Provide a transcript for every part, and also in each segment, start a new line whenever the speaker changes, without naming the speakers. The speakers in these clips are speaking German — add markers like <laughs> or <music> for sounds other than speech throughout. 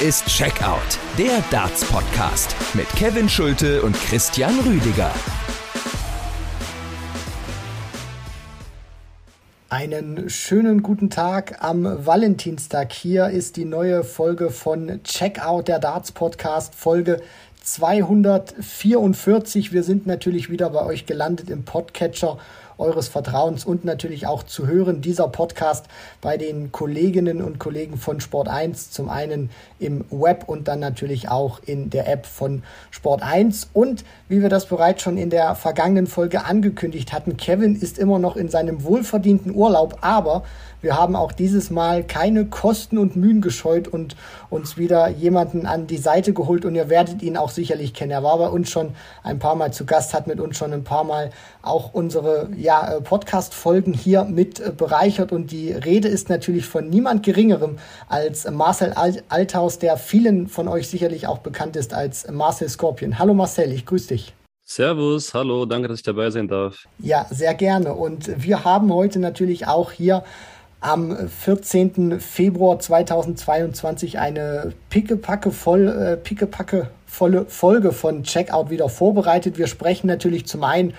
Ist Checkout, der Darts-Podcast mit Kevin Schulte und Christian Rüdiger.
Einen schönen guten Tag am Valentinstag. Hier ist die neue Folge von Checkout, der Darts Podcast, Folge 244. Wir sind natürlich wieder bei euch gelandet im Podcatcher eures Vertrauens und natürlich auch zu hören dieser Podcast bei den Kolleginnen und Kollegen von Sport 1, zum einen im Web und dann natürlich auch in der App von Sport 1. Und wie wir das bereits schon in der vergangenen Folge angekündigt hatten, Kevin ist immer noch in seinem wohlverdienten Urlaub, aber wir haben auch dieses Mal keine Kosten und Mühen gescheut und uns wieder jemanden an die Seite geholt und ihr werdet ihn auch sicherlich kennen. Er war bei uns schon ein paar Mal zu Gast, hat mit uns schon ein paar Mal auch unsere ja, äh, Podcast-Folgen hier mit äh, bereichert und die Rede ist natürlich von niemand Geringerem als Marcel Althaus, der vielen von euch sicherlich auch bekannt ist als Marcel Scorpion. Hallo Marcel, ich grüße dich.
Servus, hallo, danke, dass ich dabei sein darf.
Ja, sehr gerne. Und wir haben heute natürlich auch hier am 14. Februar 2022 eine pickepacke voll, äh, pickepacke volle Folge von Checkout wieder vorbereitet. Wir sprechen natürlich zum einen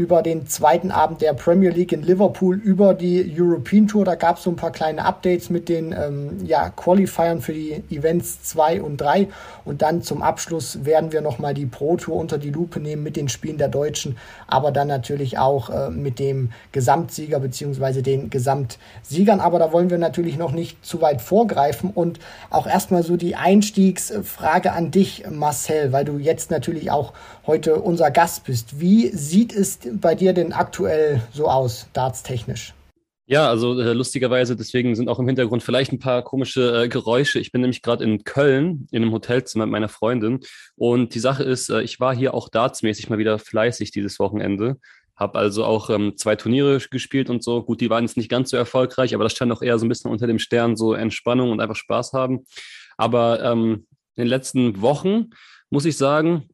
über den zweiten Abend der Premier League in Liverpool, über die European Tour. Da gab es so ein paar kleine Updates mit den ähm, ja, Qualifiern für die Events 2 und 3. Und dann zum Abschluss werden wir nochmal die Pro Tour unter die Lupe nehmen mit den Spielen der Deutschen, aber dann natürlich auch äh, mit dem Gesamtsieger bzw. den Gesamtsiegern. Aber da wollen wir natürlich noch nicht zu weit vorgreifen. Und auch erstmal so die Einstiegsfrage an dich, Marcel, weil du jetzt natürlich auch heute unser Gast bist. Wie sieht es bei dir denn aktuell so aus, dartstechnisch?
Ja, also äh, lustigerweise, deswegen sind auch im Hintergrund vielleicht ein paar komische äh, Geräusche. Ich bin nämlich gerade in Köln in einem Hotelzimmer mit meiner Freundin. Und die Sache ist, äh, ich war hier auch dartsmäßig mal wieder fleißig dieses Wochenende. Habe also auch ähm, zwei Turniere gespielt und so. Gut, die waren jetzt nicht ganz so erfolgreich, aber das stand auch eher so ein bisschen unter dem Stern, so Entspannung und einfach Spaß haben. Aber ähm, in den letzten Wochen muss ich sagen,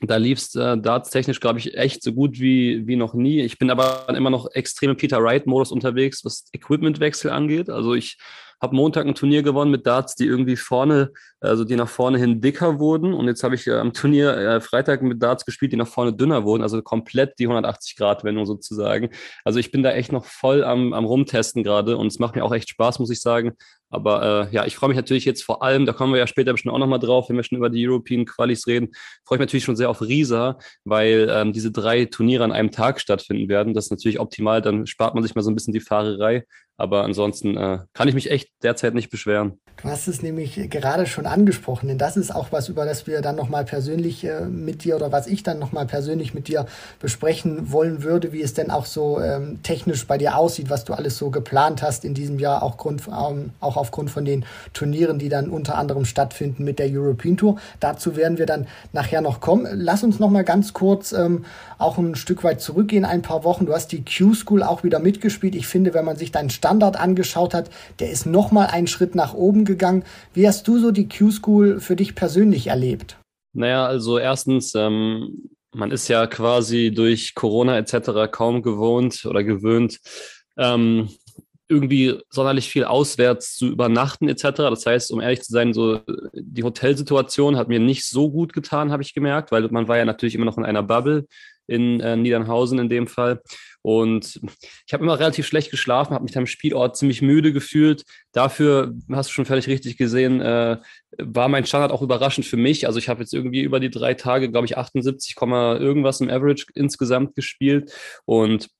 da lief es äh, dartstechnisch, glaube ich, echt so gut wie, wie noch nie. Ich bin aber immer noch extrem im Peter Wright-Modus unterwegs, was Equipmentwechsel angeht. Also ich habe Montag ein Turnier gewonnen mit Darts, die irgendwie vorne, also die nach vorne hin dicker wurden. Und jetzt habe ich äh, am Turnier äh, Freitag mit Darts gespielt, die nach vorne dünner wurden, also komplett die 180-Grad-Wendung sozusagen. Also ich bin da echt noch voll am, am Rumtesten gerade und es macht mir auch echt Spaß, muss ich sagen. Aber äh, ja, ich freue mich natürlich jetzt vor allem, da kommen wir ja später bestimmt auch nochmal drauf, wenn wir schon über die European Qualis reden, freue ich mich natürlich schon sehr auf Risa, weil ähm, diese drei Turniere an einem Tag stattfinden werden. Das ist natürlich optimal, dann spart man sich mal so ein bisschen die Fahrerei. Aber ansonsten äh, kann ich mich echt derzeit nicht beschweren.
Du hast es nämlich gerade schon angesprochen, denn das ist auch was, über das wir dann nochmal persönlich äh, mit dir oder was ich dann nochmal persönlich mit dir besprechen wollen würde, wie es denn auch so ähm, technisch bei dir aussieht, was du alles so geplant hast in diesem Jahr, auch, Grund, ähm, auch aufgrund von den Turnieren, die dann unter anderem stattfinden mit der European Tour. Dazu werden wir dann nachher noch kommen. Lass uns nochmal ganz kurz ähm, auch ein Stück weit zurückgehen, ein paar Wochen. Du hast die Q-School auch wieder mitgespielt. Ich finde, wenn man sich deinen Standard angeschaut hat, der ist nochmal einen Schritt nach oben gegangen. Wie hast du so die Q-School für dich persönlich erlebt?
Naja, also erstens, ähm, man ist ja quasi durch Corona etc. kaum gewohnt oder gewöhnt, ähm, irgendwie sonderlich viel auswärts zu übernachten etc. Das heißt, um ehrlich zu sein, so die Hotelsituation hat mir nicht so gut getan, habe ich gemerkt, weil man war ja natürlich immer noch in einer Bubble in äh, Niedernhausen in dem Fall. Und ich habe immer relativ schlecht geschlafen, habe mich am Spielort ziemlich müde gefühlt. Dafür, hast du schon völlig richtig gesehen, äh, war mein Standard auch überraschend für mich. Also ich habe jetzt irgendwie über die drei Tage, glaube ich, 78, irgendwas im Average insgesamt gespielt. Und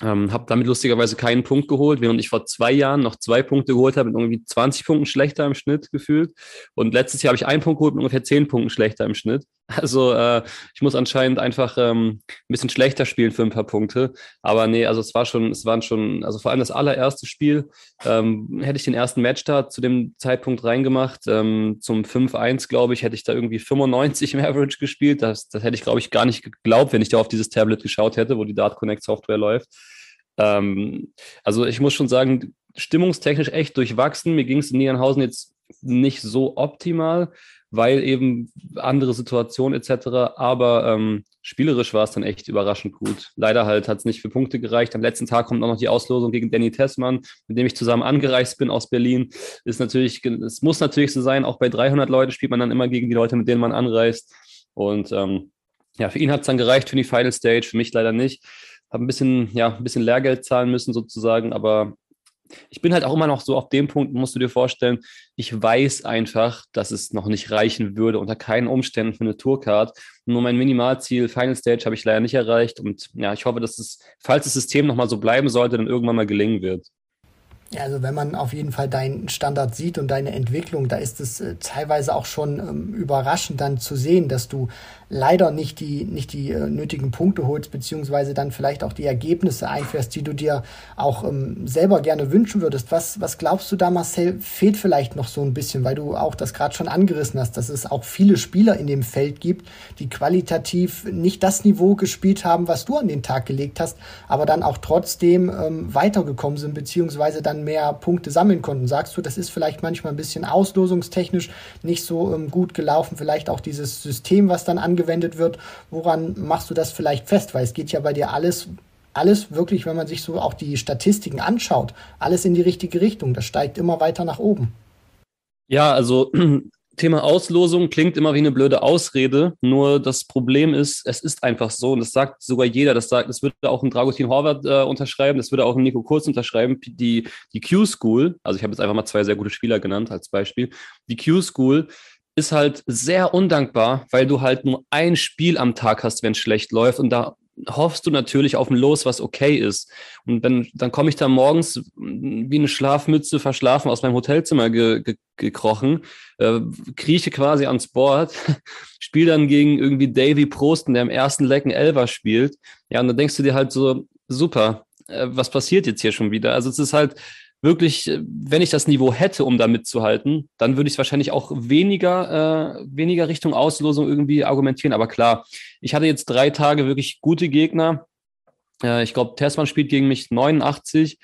ähm, habe damit lustigerweise keinen Punkt geholt, während ich vor zwei Jahren noch zwei Punkte geholt habe, mit irgendwie 20 Punkten schlechter im Schnitt gefühlt. Und letztes Jahr habe ich einen Punkt geholt mit ungefähr 10 Punkten schlechter im Schnitt. Also äh, ich muss anscheinend einfach ähm, ein bisschen schlechter spielen für ein paar Punkte. Aber nee, also es war schon, es waren schon, also vor allem das allererste Spiel, ähm, hätte ich den ersten Matchstart zu dem Zeitpunkt reingemacht. Ähm, zum 5-1, glaube ich, hätte ich da irgendwie 95 im Average gespielt. Das, das hätte ich, glaube ich, gar nicht geglaubt, wenn ich da auf dieses Tablet geschaut hätte, wo die Dart Connect Software läuft. Ähm, also ich muss schon sagen, stimmungstechnisch echt durchwachsen. Mir ging es in Niedernhausen jetzt nicht so optimal, weil eben andere Situationen etc. Aber ähm, spielerisch war es dann echt überraschend gut. Leider halt hat es nicht für Punkte gereicht. Am letzten Tag kommt auch noch die Auslosung gegen Danny Tessmann, mit dem ich zusammen angereist bin aus Berlin. Ist natürlich, es muss natürlich so sein, auch bei 300 Leuten spielt man dann immer gegen die Leute, mit denen man anreist. Und ähm, ja, für ihn hat es dann gereicht für die Final Stage, für mich leider nicht. Habe ein bisschen, ja, ein bisschen Lehrgeld zahlen müssen sozusagen, aber ich bin halt auch immer noch so auf dem Punkt, musst du dir vorstellen, ich weiß einfach, dass es noch nicht reichen würde, unter keinen Umständen für eine Tourcard. Nur mein Minimalziel Final Stage habe ich leider nicht erreicht. Und ja, ich hoffe, dass es, falls das System nochmal so bleiben sollte, dann irgendwann mal gelingen wird.
Ja, also wenn man auf jeden Fall deinen Standard sieht und deine Entwicklung, da ist es äh, teilweise auch schon ähm, überraschend dann zu sehen, dass du leider nicht die, nicht die äh, nötigen Punkte holst, beziehungsweise dann vielleicht auch die Ergebnisse einfährst, die du dir auch ähm, selber gerne wünschen würdest. Was, was glaubst du da, Marcel, fehlt vielleicht noch so ein bisschen, weil du auch das gerade schon angerissen hast, dass es auch viele Spieler in dem Feld gibt, die qualitativ nicht das Niveau gespielt haben, was du an den Tag gelegt hast, aber dann auch trotzdem ähm, weitergekommen sind, beziehungsweise dann mehr Punkte sammeln konnten. Sagst du, das ist vielleicht manchmal ein bisschen auslosungstechnisch nicht so ähm, gut gelaufen, vielleicht auch dieses System, was dann angewendet angewendet wird. Woran machst du das vielleicht fest? Weil es geht ja bei dir alles, alles wirklich, wenn man sich so auch die Statistiken anschaut, alles in die richtige Richtung. Das steigt immer weiter nach oben.
Ja, also <clears throat> Thema Auslosung klingt immer wie eine blöde Ausrede, nur das Problem ist, es ist einfach so und das sagt sogar jeder, das sagt, das würde auch ein Dragutin Horvath äh, unterschreiben, das würde auch ein Nico Kurz unterschreiben, die, die Q-School, also ich habe jetzt einfach mal zwei sehr gute Spieler genannt als Beispiel, die Q-School ist halt sehr undankbar, weil du halt nur ein Spiel am Tag hast, wenn es schlecht läuft. Und da hoffst du natürlich auf ein Los, was okay ist. Und wenn, dann komme ich da morgens wie eine Schlafmütze verschlafen aus meinem Hotelzimmer ge, ge, gekrochen, äh, krieche quasi ans Board, <laughs> spiele dann gegen irgendwie Davy Prosten, der im ersten Lecken Elver spielt. Ja, und dann denkst du dir halt so, super, äh, was passiert jetzt hier schon wieder? Also es ist halt, wirklich, äh, wenn ich das Niveau hätte, um da mitzuhalten, dann würde ich wahrscheinlich auch weniger, äh, weniger Richtung Auslosung irgendwie argumentieren. Aber klar, ich hatte jetzt drei Tage wirklich gute Gegner. Äh, ich glaube, Tessmann spielt gegen mich 89.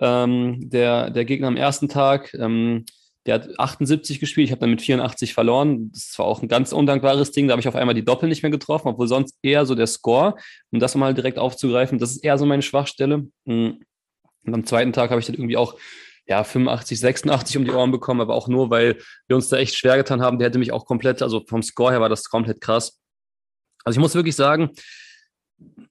Ähm, der, der Gegner am ersten Tag, ähm, der hat 78 gespielt, ich habe dann mit 84 verloren. Das war auch ein ganz undankbares Ding. Da habe ich auf einmal die Doppel nicht mehr getroffen, obwohl sonst eher so der Score, um das mal direkt aufzugreifen, das ist eher so meine Schwachstelle. Mhm. Und am zweiten Tag habe ich dann irgendwie auch ja, 85, 86 um die Ohren bekommen, aber auch nur, weil wir uns da echt schwer getan haben. Der hätte mich auch komplett, also vom Score her war das komplett krass. Also ich muss wirklich sagen,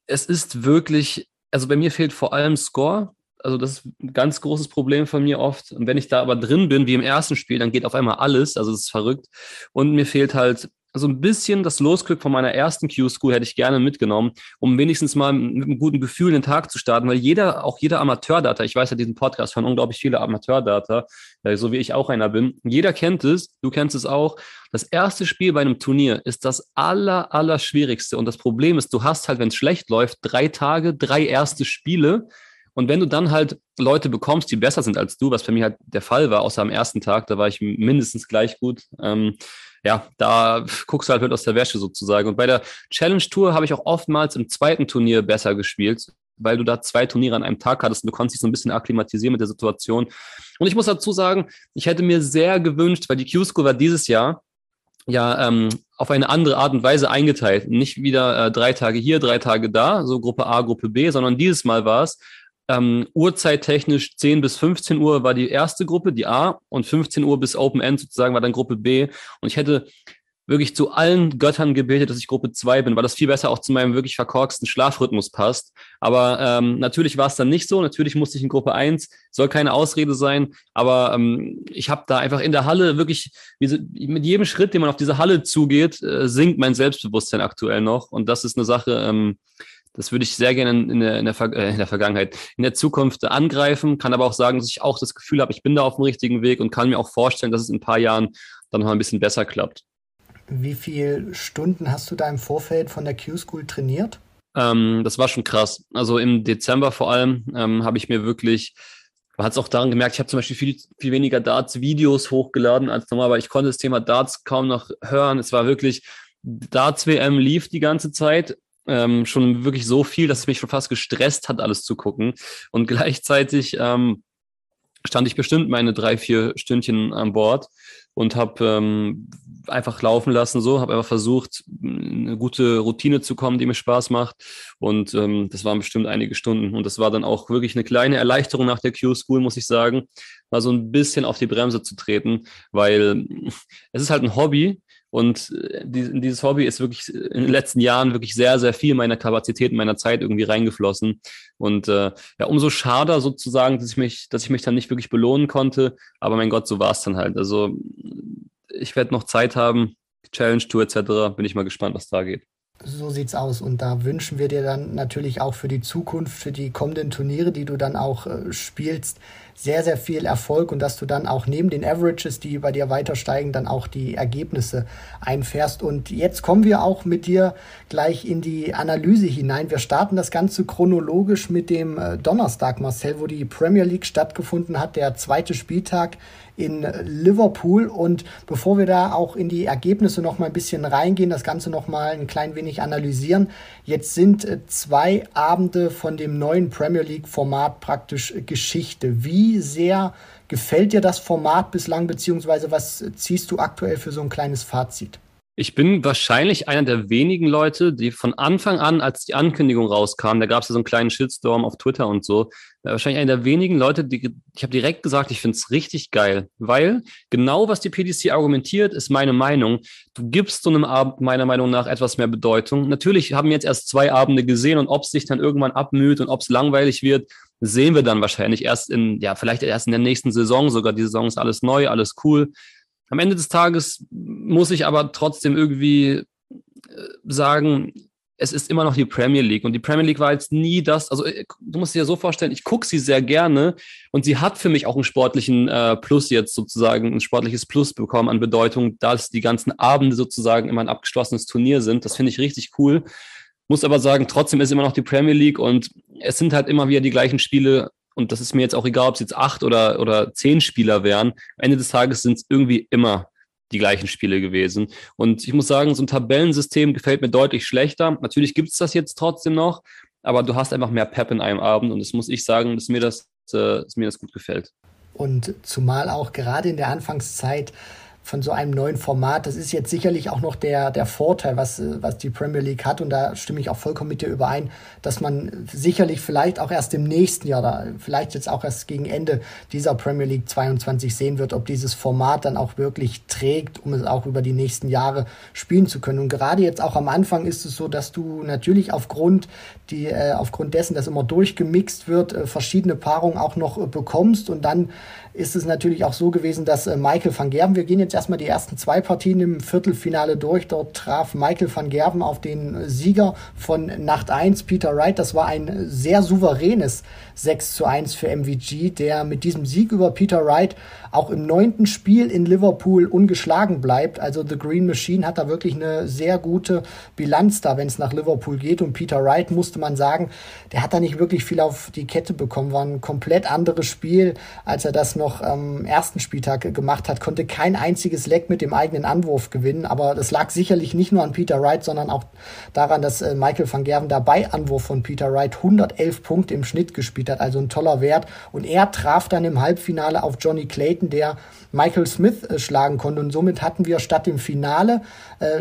es ist wirklich, also bei mir fehlt vor allem Score. Also das ist ein ganz großes Problem von mir oft. Und wenn ich da aber drin bin, wie im ersten Spiel, dann geht auf einmal alles. Also es ist verrückt. Und mir fehlt halt so ein bisschen das Losglück von meiner ersten Q-School hätte ich gerne mitgenommen, um wenigstens mal mit einem guten Gefühl den Tag zu starten, weil jeder, auch jeder Amateurdata, ich weiß ja diesen Podcast von unglaublich viele Amateurdata, äh, so wie ich auch einer bin, jeder kennt es, du kennst es auch. Das erste Spiel bei einem Turnier ist das aller, aller schwierigste und das Problem ist, du hast halt, wenn es schlecht läuft, drei Tage, drei erste Spiele. Und wenn du dann halt Leute bekommst, die besser sind als du, was für mich halt der Fall war, außer am ersten Tag, da war ich mindestens gleich gut, ähm, ja, da guckst du halt aus der Wäsche sozusagen. Und bei der Challenge Tour habe ich auch oftmals im zweiten Turnier besser gespielt, weil du da zwei Turniere an einem Tag hattest und du konntest dich so ein bisschen akklimatisieren mit der Situation. Und ich muss dazu sagen, ich hätte mir sehr gewünscht, weil die Q-School war dieses Jahr ja ähm, auf eine andere Art und Weise eingeteilt. Nicht wieder äh, drei Tage hier, drei Tage da, so Gruppe A, Gruppe B, sondern dieses Mal war es ähm, Uhrzeittechnisch 10 bis 15 Uhr war die erste Gruppe, die A, und 15 Uhr bis Open End sozusagen war dann Gruppe B. Und ich hätte wirklich zu allen Göttern gebetet, dass ich Gruppe 2 bin, weil das viel besser auch zu meinem wirklich verkorksten Schlafrhythmus passt. Aber ähm, natürlich war es dann nicht so. Natürlich musste ich in Gruppe 1, soll keine Ausrede sein, aber ähm, ich habe da einfach in der Halle wirklich, mit jedem Schritt, den man auf diese Halle zugeht, äh, sinkt mein Selbstbewusstsein aktuell noch. Und das ist eine Sache, ähm, das würde ich sehr gerne in der, in, der, äh, in der Vergangenheit, in der Zukunft angreifen, kann aber auch sagen, dass ich auch das Gefühl habe, ich bin da auf dem richtigen Weg und kann mir auch vorstellen, dass es in ein paar Jahren dann noch ein bisschen besser klappt.
Wie viele Stunden hast du da im Vorfeld von der Q-School trainiert?
Ähm, das war schon krass. Also im Dezember vor allem ähm, habe ich mir wirklich, man hat es auch daran gemerkt, ich habe zum Beispiel viel, viel weniger Darts-Videos hochgeladen als normal, aber ich konnte das Thema Darts kaum noch hören. Es war wirklich, Darts WM lief die ganze Zeit ähm, schon wirklich so viel, dass es mich schon fast gestresst hat, alles zu gucken. Und <laughs> gleichzeitig ähm, stand ich bestimmt meine drei, vier Stündchen an Bord und habe ähm, einfach laufen lassen, so, habe einfach versucht, eine gute Routine zu kommen, die mir Spaß macht. Und ähm, das waren bestimmt einige Stunden. Und das war dann auch wirklich eine kleine Erleichterung nach der Q-School, muss ich sagen, mal so ein bisschen auf die Bremse zu treten, weil <laughs> es ist halt ein Hobby und äh, dieses Hobby ist wirklich in den letzten Jahren wirklich sehr, sehr viel meiner Kapazität, meiner Zeit irgendwie reingeflossen. Und äh, ja, umso schade sozusagen, dass ich mich, dass ich mich dann nicht wirklich belohnen konnte. Aber mein Gott, so war es dann halt. Also ich werde noch Zeit haben, Challenge Tour etc. Bin ich mal gespannt, was da geht.
So sieht's aus. Und da wünschen wir dir dann natürlich auch für die Zukunft, für die kommenden Turniere, die du dann auch äh, spielst, sehr, sehr viel Erfolg und dass du dann auch neben den Averages, die bei dir weiter steigen, dann auch die Ergebnisse einfährst. Und jetzt kommen wir auch mit dir gleich in die Analyse hinein. Wir starten das Ganze chronologisch mit dem äh, Donnerstag, Marcel, wo die Premier League stattgefunden hat, der zweite Spieltag in Liverpool. Und bevor wir da auch in die Ergebnisse noch mal ein bisschen reingehen, das Ganze noch mal ein klein wenig analysieren, jetzt sind äh, zwei Abende von dem neuen Premier League Format praktisch Geschichte. Wie sehr gefällt dir das Format bislang, beziehungsweise was ziehst du aktuell für so ein kleines Fazit?
Ich bin wahrscheinlich einer der wenigen Leute, die von Anfang an, als die Ankündigung rauskam, da gab es ja so einen kleinen Shitstorm auf Twitter und so, äh, wahrscheinlich einer der wenigen Leute, die ich habe direkt gesagt, ich finde es richtig geil, weil genau was die PDC argumentiert, ist meine Meinung. Du gibst so einem Abend meiner Meinung nach etwas mehr Bedeutung. Natürlich haben wir jetzt erst zwei Abende gesehen und ob es sich dann irgendwann abmüht und ob es langweilig wird, sehen wir dann wahrscheinlich erst in, ja, vielleicht erst in der nächsten Saison sogar. Die Saison ist alles neu, alles cool. Am Ende des Tages muss ich aber trotzdem irgendwie äh, sagen, es ist immer noch die Premier League. Und die Premier League war jetzt nie das, also äh, du musst dir ja so vorstellen, ich gucke sie sehr gerne und sie hat für mich auch einen sportlichen äh, Plus jetzt sozusagen, ein sportliches Plus bekommen an Bedeutung, dass die ganzen Abende sozusagen immer ein abgeschlossenes Turnier sind. Das finde ich richtig cool. Muss aber sagen, trotzdem ist immer noch die Premier League und es sind halt immer wieder die gleichen Spiele und das ist mir jetzt auch egal, ob es jetzt acht oder, oder zehn Spieler wären, am Ende des Tages sind es irgendwie immer die gleichen Spiele gewesen. Und ich muss sagen, so ein Tabellensystem gefällt mir deutlich schlechter. Natürlich gibt es das jetzt trotzdem noch, aber du hast einfach mehr Pep in einem Abend und das muss ich sagen, dass mir das, äh, dass mir das gut gefällt.
Und zumal auch gerade in der Anfangszeit von so einem neuen Format. Das ist jetzt sicherlich auch noch der, der Vorteil, was, was die Premier League hat. Und da stimme ich auch vollkommen mit dir überein, dass man sicherlich vielleicht auch erst im nächsten Jahr oder vielleicht jetzt auch erst gegen Ende dieser Premier League 22 sehen wird, ob dieses Format dann auch wirklich trägt, um es auch über die nächsten Jahre spielen zu können. Und gerade jetzt auch am Anfang ist es so, dass du natürlich aufgrund, die, äh, aufgrund dessen, dass immer durchgemixt wird, äh, verschiedene Paarungen auch noch äh, bekommst und dann ist es natürlich auch so gewesen, dass äh, Michael van Gerven, wir gehen jetzt erstmal die ersten zwei Partien im Viertelfinale durch, dort traf Michael van Gerven auf den Sieger von Nacht 1, Peter Wright. Das war ein sehr souveränes 6 zu 1 für MVG, der mit diesem Sieg über Peter Wright auch im neunten Spiel in Liverpool ungeschlagen bleibt. Also The Green Machine hat da wirklich eine sehr gute Bilanz da, wenn es nach Liverpool geht. Und Peter Wright musste man sagen, der hat da nicht wirklich viel auf die Kette bekommen. War ein komplett anderes Spiel, als er das noch am ersten Spieltag gemacht hat. Konnte kein einziges Leck mit dem eigenen Anwurf gewinnen. Aber das lag sicherlich nicht nur an Peter Wright, sondern auch daran, dass äh, Michael van Gerven dabei Anwurf von Peter Wright 111 Punkte im Schnitt gespielt hat. Also ein toller Wert. Und er traf dann im Halbfinale auf Johnny Clayton der Michael Smith äh, schlagen konnte. Und somit hatten wir statt dem Finale,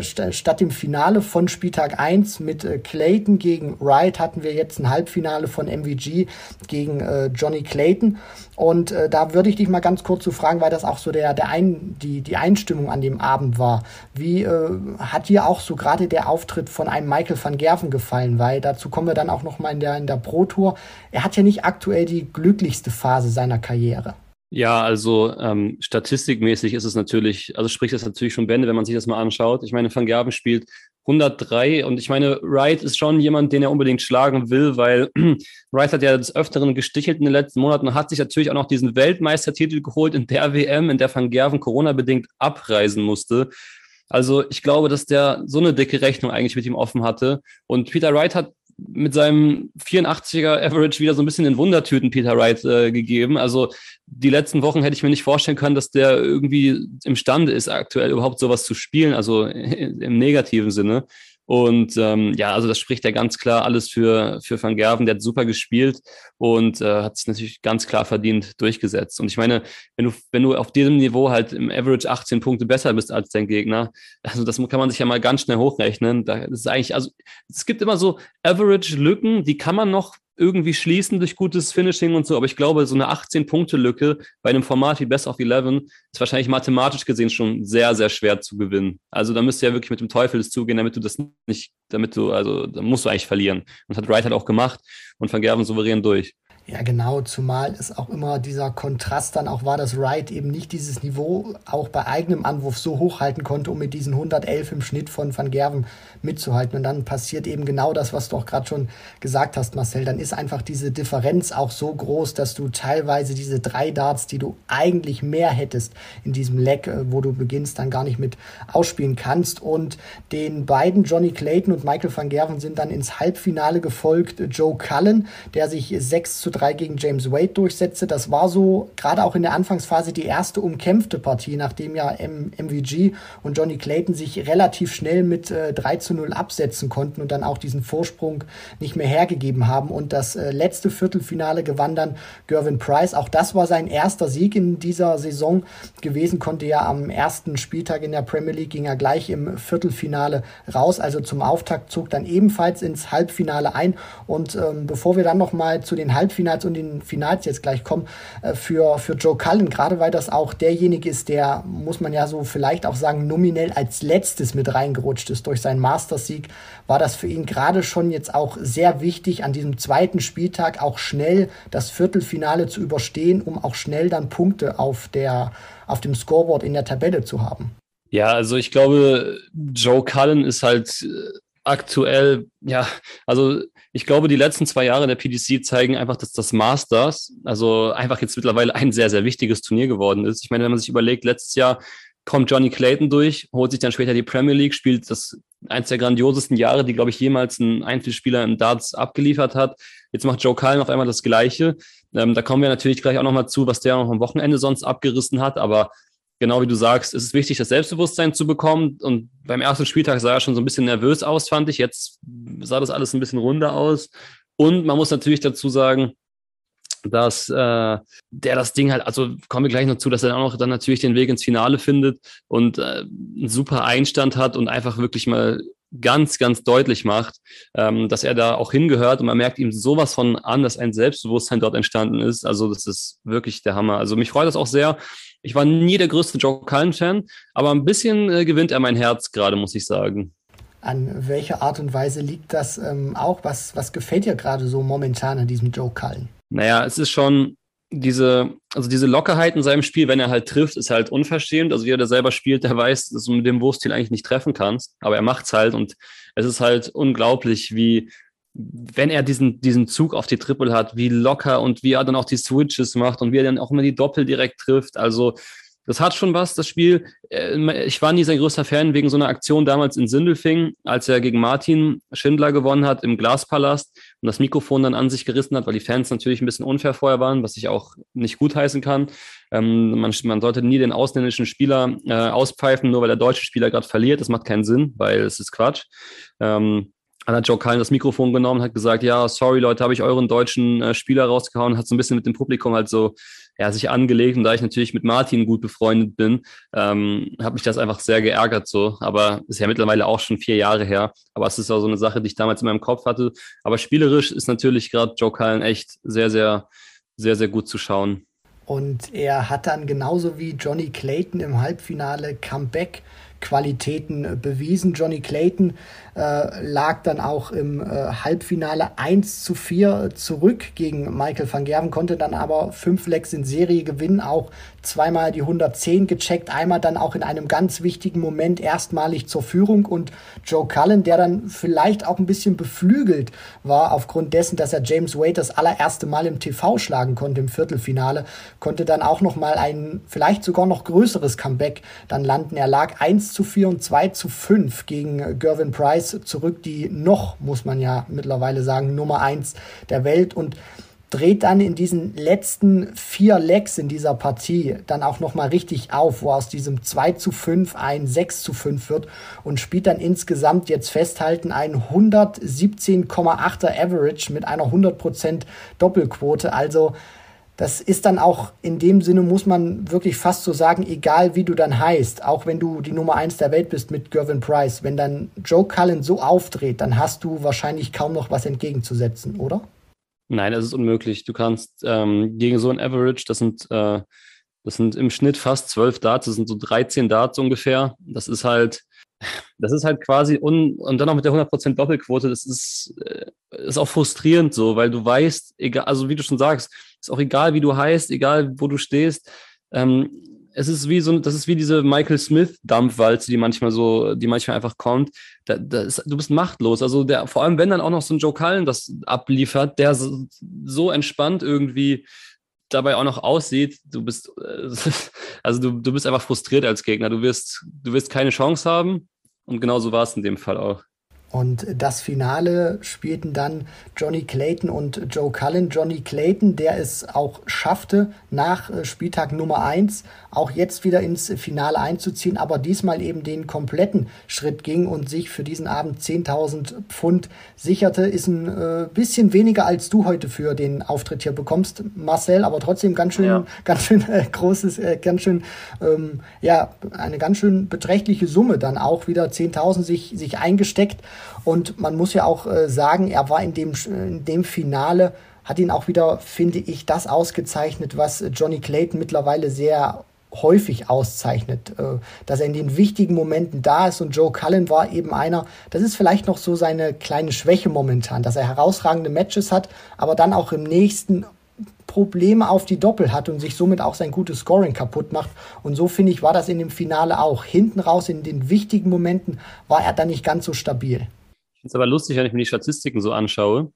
st statt dem Finale von Spieltag 1 mit äh, Clayton gegen Wright hatten wir jetzt ein Halbfinale von MVG gegen äh, Johnny Clayton. Und äh, da würde ich dich mal ganz kurz zu so fragen, weil das auch so der, der ein, die, die Einstimmung an dem Abend war. Wie äh, hat dir auch so gerade der Auftritt von einem Michael van Gerven gefallen? Weil dazu kommen wir dann auch noch mal in der, in der Pro Tour. Er hat ja nicht aktuell die glücklichste Phase seiner Karriere.
Ja, also ähm, statistikmäßig ist es natürlich, also spricht das natürlich schon Bände, wenn man sich das mal anschaut. Ich meine, Van Gerben spielt 103 und ich meine, Wright ist schon jemand, den er unbedingt schlagen will, weil <clears throat> Wright hat ja des Öfteren gestichelt in den letzten Monaten und hat sich natürlich auch noch diesen Weltmeistertitel geholt in der WM, in der Van Gerven Corona-bedingt abreisen musste. Also ich glaube, dass der so eine dicke Rechnung eigentlich mit ihm offen hatte. Und Peter Wright hat mit seinem 84er Average wieder so ein bisschen in Wundertüten Peter Wright äh, gegeben. Also die letzten Wochen hätte ich mir nicht vorstellen können, dass der irgendwie imstande ist, aktuell überhaupt sowas zu spielen, also <laughs> im negativen Sinne. Und ähm, ja, also das spricht ja ganz klar alles für, für Van Gerven. Der hat super gespielt und äh, hat sich natürlich ganz klar verdient durchgesetzt. Und ich meine, wenn du, wenn du auf diesem Niveau halt im Average 18 Punkte besser bist als dein Gegner, also das kann man sich ja mal ganz schnell hochrechnen. Da ist eigentlich, also es gibt immer so Average-Lücken, die kann man noch irgendwie schließen durch gutes Finishing und so, aber ich glaube, so eine 18-Punkte-Lücke bei einem Format wie Best of 11 ist wahrscheinlich mathematisch gesehen schon sehr, sehr schwer zu gewinnen. Also da müsst ihr ja wirklich mit dem Teufel zugehen, damit du das nicht, damit du, also da musst du eigentlich verlieren. Und hat Wright halt auch gemacht und Van Gerven souverän durch.
Ja, genau, zumal es auch immer dieser Kontrast dann auch war, dass Wright eben nicht dieses Niveau auch bei eigenem Anwurf so hochhalten konnte, um mit diesen 111 im Schnitt von Van Gerven mitzuhalten. Und dann passiert eben genau das, was du auch gerade schon gesagt hast, Marcel. Dann ist einfach diese Differenz auch so groß, dass du teilweise diese drei Darts, die du eigentlich mehr hättest in diesem Leck, äh, wo du beginnst, dann gar nicht mit ausspielen kannst. Und den beiden, Johnny Clayton und Michael van Gerven, sind dann ins Halbfinale gefolgt. Joe Cullen, der sich 6 zu 3 gegen James Wade durchsetzte. Das war so gerade auch in der Anfangsphase die erste umkämpfte Partie, nachdem ja MVG und Johnny Clayton sich relativ schnell mit äh, 3 zu 0 absetzen konnten und dann auch diesen Vorsprung nicht mehr hergegeben haben. Und das äh, letzte Viertelfinale gewann dann Gervin Price. Auch das war sein erster Sieg in dieser Saison gewesen, konnte ja am ersten Spieltag in der Premier League ging er gleich im Viertelfinale raus. Also zum Auftakt zog dann ebenfalls ins Halbfinale ein. Und ähm, bevor wir dann nochmal zu den Halbfinals und den Finals jetzt gleich kommen, äh, für, für Joe Cullen, gerade weil das auch derjenige ist, der, muss man ja so vielleicht auch sagen, nominell als letztes mit reingerutscht ist durch seinen Mastersieg, war das für ihn gerade schon jetzt auch sehr wichtig, an diesem zweiten Spieltag auch schnell das Viertelfinale zu überstehen, um auch schnell dann Punkte auf der, auf dem Scoreboard in der Tabelle zu haben.
Ja, also ich glaube, Joe Cullen ist halt äh, aktuell, ja, also ich glaube, die letzten zwei Jahre der PDC zeigen einfach, dass das Masters, also einfach jetzt mittlerweile ein sehr, sehr wichtiges Turnier geworden ist. Ich meine, wenn man sich überlegt, letztes Jahr kommt Johnny Clayton durch, holt sich dann später die Premier League, spielt das eins der grandiosesten Jahre, die, glaube ich, jemals ein Einzelspieler im Darts abgeliefert hat. Jetzt macht Joe Cullen auf einmal das Gleiche. Ähm, da kommen wir natürlich gleich auch nochmal zu, was der noch am Wochenende sonst abgerissen hat, aber genau wie du sagst, ist es wichtig, das Selbstbewusstsein zu bekommen. Und beim ersten Spieltag sah er schon so ein bisschen nervös aus, fand ich. Jetzt sah das alles ein bisschen runder aus. Und man muss natürlich dazu sagen, dass äh, der das Ding halt, also kommen wir gleich noch zu, dass er dann auch noch dann natürlich den Weg ins Finale findet und äh, einen super Einstand hat und einfach wirklich mal ganz, ganz deutlich macht, ähm, dass er da auch hingehört und man merkt ihm sowas von an, dass ein Selbstbewusstsein dort entstanden ist. Also das ist wirklich der Hammer. Also mich freut das auch sehr. Ich war nie der größte Joe Cullen-Fan, aber ein bisschen äh, gewinnt er mein Herz gerade, muss ich sagen.
An welche Art und Weise liegt das ähm, auch? Was, was gefällt dir gerade so momentan an diesem Joe Cullen?
Naja, es ist schon diese, also diese Lockerheit in seinem Spiel, wenn er halt trifft, ist halt unverschämt. Also jeder, der selber spielt, der weiß, dass du mit dem Wurfstil eigentlich nicht treffen kannst, aber er macht's halt und es ist halt unglaublich, wie, wenn er diesen, diesen Zug auf die Triple hat, wie locker und wie er dann auch die Switches macht und wie er dann auch immer die Doppel direkt trifft. Also das hat schon was, das Spiel. Äh, ich war nie sein größter Fan wegen so einer Aktion damals in Sindelfing, als er gegen Martin Schindler gewonnen hat im Glaspalast und das Mikrofon dann an sich gerissen hat, weil die Fans natürlich ein bisschen unfair vorher waren, was ich auch nicht gutheißen kann. Ähm, man, man, sollte nie den ausländischen Spieler äh, auspfeifen, nur weil der deutsche Spieler gerade verliert. Das macht keinen Sinn, weil es ist Quatsch. Ähm, dann hat Joe Cullen das Mikrofon genommen, hat gesagt, ja, sorry Leute, habe ich euren deutschen äh, Spieler rausgehauen, hat so ein bisschen mit dem Publikum halt so ja, sich angelegt und da ich natürlich mit Martin gut befreundet bin, ähm, hat mich das einfach sehr geärgert so. Aber ist ja mittlerweile auch schon vier Jahre her. Aber es ist auch so eine Sache, die ich damals in meinem Kopf hatte. Aber spielerisch ist natürlich gerade Joe Cullen echt sehr, sehr, sehr, sehr gut zu schauen.
Und er hat dann genauso wie Johnny Clayton im Halbfinale Comeback Qualitäten bewiesen. Johnny Clayton äh, lag dann auch im äh, Halbfinale 1 zu 4 zurück gegen Michael van Gerven, konnte dann aber fünf Lecks in Serie gewinnen, auch zweimal die 110 gecheckt, einmal dann auch in einem ganz wichtigen Moment erstmalig zur Führung und Joe Cullen, der dann vielleicht auch ein bisschen beflügelt war aufgrund dessen, dass er James Wade das allererste Mal im TV schlagen konnte im Viertelfinale, konnte dann auch noch mal ein vielleicht sogar noch größeres Comeback dann landen. Er lag 1 zu 4 und 2 zu 5 gegen Gervin Price zurück, die noch, muss man ja mittlerweile sagen, Nummer 1 der Welt und dreht dann in diesen letzten vier Legs in dieser Partie dann auch nochmal richtig auf, wo aus diesem 2 zu 5 ein 6 zu 5 wird und spielt dann insgesamt jetzt festhalten ein 117,8er Average mit einer 100% Doppelquote. Also das ist dann auch in dem Sinne, muss man wirklich fast so sagen, egal wie du dann heißt, auch wenn du die Nummer 1 der Welt bist mit Gervin Price, wenn dann Joe Cullen so aufdreht, dann hast du wahrscheinlich kaum noch was entgegenzusetzen, oder?
Nein, das ist unmöglich. Du kannst ähm, gegen so ein Average, das sind, äh, das sind im Schnitt fast zwölf Darts, das sind so 13 Darts ungefähr. Das ist halt, das ist halt quasi, un und dann auch mit der 100% Doppelquote, das ist, äh, ist auch frustrierend so, weil du weißt, egal, also wie du schon sagst, ist auch egal, wie du heißt, egal, wo du stehst. Ähm, es ist wie so, das ist wie diese Michael Smith Dampfwalze, die manchmal so, die manchmal einfach kommt. Da, da ist, du bist machtlos. Also der, vor allem wenn dann auch noch so ein Joe Cullen das abliefert, der so, so entspannt irgendwie dabei auch noch aussieht, du bist, <laughs> also du, du bist einfach frustriert als Gegner. Du wirst, du wirst keine Chance haben. Und genauso war es in dem Fall auch.
Und das Finale spielten dann Johnny Clayton und Joe Cullen. Johnny Clayton, der es auch schaffte, nach äh, Spieltag Nummer 1 auch jetzt wieder ins Finale einzuziehen, aber diesmal eben den kompletten Schritt ging und sich für diesen Abend 10.000 Pfund sicherte. Ist ein äh, bisschen weniger als du heute für den Auftritt hier bekommst, Marcel, aber trotzdem ganz schön, ja. ganz schön äh, großes, äh, ganz schön, ähm, ja, eine ganz schön beträchtliche Summe dann auch wieder 10.000 sich, sich eingesteckt. Und man muss ja auch äh, sagen, er war in dem, in dem Finale, hat ihn auch wieder, finde ich, das ausgezeichnet, was Johnny Clayton mittlerweile sehr häufig auszeichnet, äh, dass er in den wichtigen Momenten da ist und Joe Cullen war eben einer, das ist vielleicht noch so seine kleine Schwäche momentan, dass er herausragende Matches hat, aber dann auch im nächsten Probleme auf die Doppel hat und sich somit auch sein gutes Scoring kaputt macht. Und so finde ich, war das in dem Finale auch. Hinten raus in den wichtigen Momenten war er dann nicht ganz so stabil.
Ich finde es aber lustig, wenn ich mir die Statistiken so anschaue,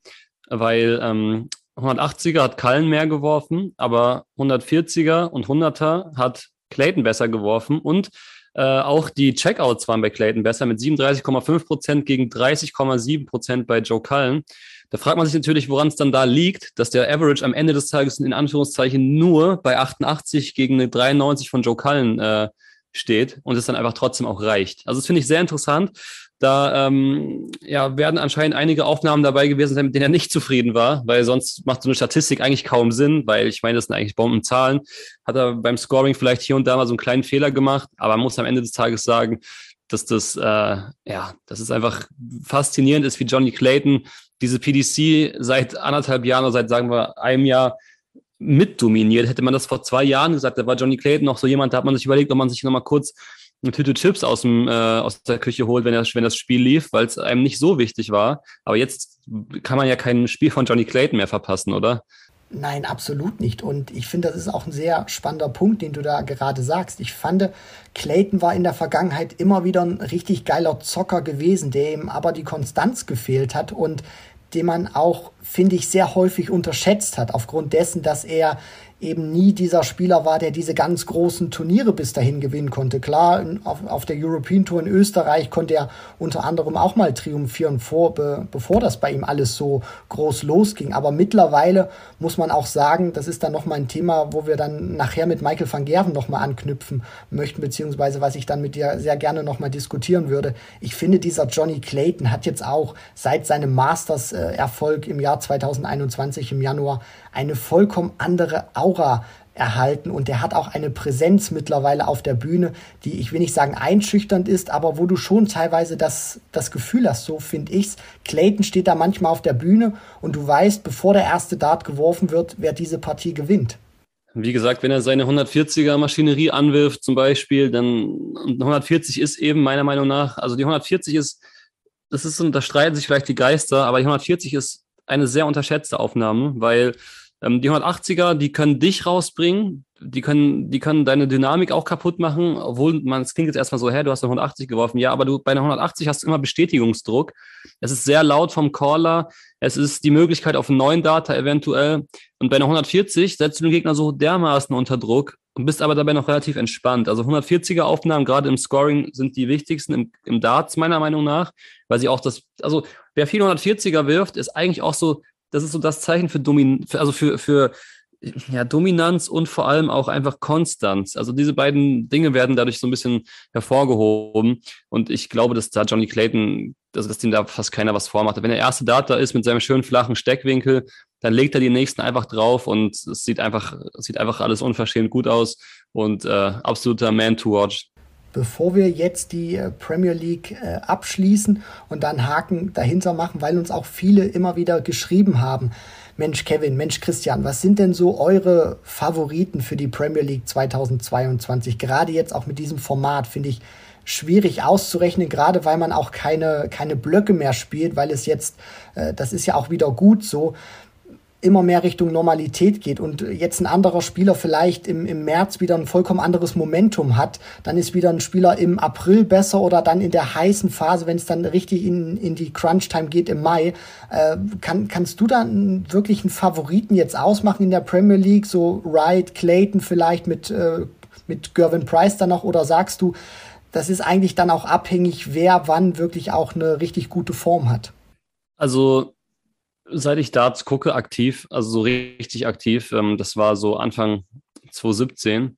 weil ähm, 180er hat Kallen mehr geworfen, aber 140er und 100er hat Clayton besser geworfen und äh, auch die Checkouts waren bei Clayton besser mit 37,5 Prozent gegen 30,7 Prozent bei Joe Cullen. Da fragt man sich natürlich, woran es dann da liegt, dass der Average am Ende des Tages in Anführungszeichen nur bei 88 gegen eine 93 von Joe Cullen äh, steht und es dann einfach trotzdem auch reicht. Also das finde ich sehr interessant. Da ähm, ja, werden anscheinend einige Aufnahmen dabei gewesen sein, mit denen er nicht zufrieden war, weil sonst macht so eine Statistik eigentlich kaum Sinn, weil ich meine, das sind eigentlich Bombenzahlen. Hat er beim Scoring vielleicht hier und da mal so einen kleinen Fehler gemacht, aber man muss am Ende des Tages sagen, dass das, äh, ja, das ist einfach faszinierend ist, wie Johnny Clayton diese PDC seit anderthalb Jahren oder seit, sagen wir, einem Jahr mitdominiert. Hätte man das vor zwei Jahren gesagt, da war Johnny Clayton noch so jemand, da hat man sich überlegt, ob man sich nochmal kurz eine Tüte Chips aus, dem, äh, aus der Küche holt, wenn das, wenn das Spiel lief, weil es einem nicht so wichtig war. Aber jetzt kann man ja kein Spiel von Johnny Clayton mehr verpassen, oder?
Nein, absolut nicht. Und ich finde, das ist auch ein sehr spannender Punkt, den du da gerade sagst. Ich fand, Clayton war in der Vergangenheit immer wieder ein richtig geiler Zocker gewesen, der ihm aber die Konstanz gefehlt hat und den man auch, finde ich, sehr häufig unterschätzt hat, aufgrund dessen, dass er eben nie dieser Spieler war, der diese ganz großen Turniere bis dahin gewinnen konnte. Klar, auf, auf der European Tour in Österreich konnte er unter anderem auch mal triumphieren, vor, be, bevor das bei ihm alles so groß losging. Aber mittlerweile muss man auch sagen, das ist dann nochmal ein Thema, wo wir dann nachher mit Michael van Gerven nochmal anknüpfen möchten, beziehungsweise was ich dann mit dir sehr gerne nochmal diskutieren würde. Ich finde, dieser Johnny Clayton hat jetzt auch seit seinem Masters-Erfolg im Jahr 2021 im Januar eine vollkommen andere Aura erhalten und der hat auch eine Präsenz mittlerweile auf der Bühne, die ich will nicht sagen einschüchternd ist, aber wo du schon teilweise das, das Gefühl hast, so finde ich's. Clayton steht da manchmal auf der Bühne und du weißt, bevor der erste Dart geworfen wird, wer diese Partie gewinnt.
Wie gesagt, wenn er seine 140er Maschinerie anwirft zum Beispiel, dann 140 ist eben meiner Meinung nach, also die 140 ist, das ist, da streiten sich vielleicht die Geister, aber die 140 ist eine sehr unterschätzte Aufnahme, weil ähm, die 180er, die können dich rausbringen, die können, die können deine Dynamik auch kaputt machen, obwohl man, es klingt jetzt erstmal so, hä, du hast eine 180 geworfen. Ja, aber du bei einer 180 hast du immer Bestätigungsdruck. Es ist sehr laut vom Caller. Es ist die Möglichkeit auf einen neuen Data eventuell. Und bei einer 140 setzt du den Gegner so dermaßen unter Druck und bist aber dabei noch relativ entspannt. Also 140er Aufnahmen, gerade im Scoring, sind die wichtigsten im, im Darts, meiner Meinung nach, weil sie auch das, also wer viel 140er wirft, ist eigentlich auch so das ist so das Zeichen für Domin, für, also für, für ja, Dominanz und vor allem auch einfach Konstanz. Also diese beiden Dinge werden dadurch so ein bisschen hervorgehoben. Und ich glaube, dass da Johnny Clayton, also dass dem da fast keiner was vormacht. Wenn der erste Dart da ist mit seinem schönen flachen Steckwinkel, dann legt er die nächsten einfach drauf und es sieht einfach, sieht einfach alles unverschämt gut aus und äh, absoluter Man to watch
bevor wir jetzt die äh, Premier League äh, abschließen und dann Haken dahinter machen, weil uns auch viele immer wieder geschrieben haben, Mensch Kevin, Mensch Christian, was sind denn so eure Favoriten für die Premier League 2022? Gerade jetzt auch mit diesem Format finde ich schwierig auszurechnen, gerade weil man auch keine, keine Blöcke mehr spielt, weil es jetzt, äh, das ist ja auch wieder gut so, immer mehr Richtung Normalität geht und jetzt ein anderer Spieler vielleicht im, im März wieder ein vollkommen anderes Momentum hat, dann ist wieder ein Spieler im April besser oder dann in der heißen Phase, wenn es dann richtig in, in die Crunch-Time geht im Mai. Äh, kann, kannst du dann wirklich einen Favoriten jetzt ausmachen in der Premier League, so Wright, Clayton vielleicht mit, äh, mit Gervin Price dann noch oder sagst du, das ist eigentlich dann auch abhängig, wer wann wirklich auch eine richtig gute Form hat?
Also seit ich Darts gucke, aktiv, also so richtig aktiv, ähm, das war so Anfang 2017,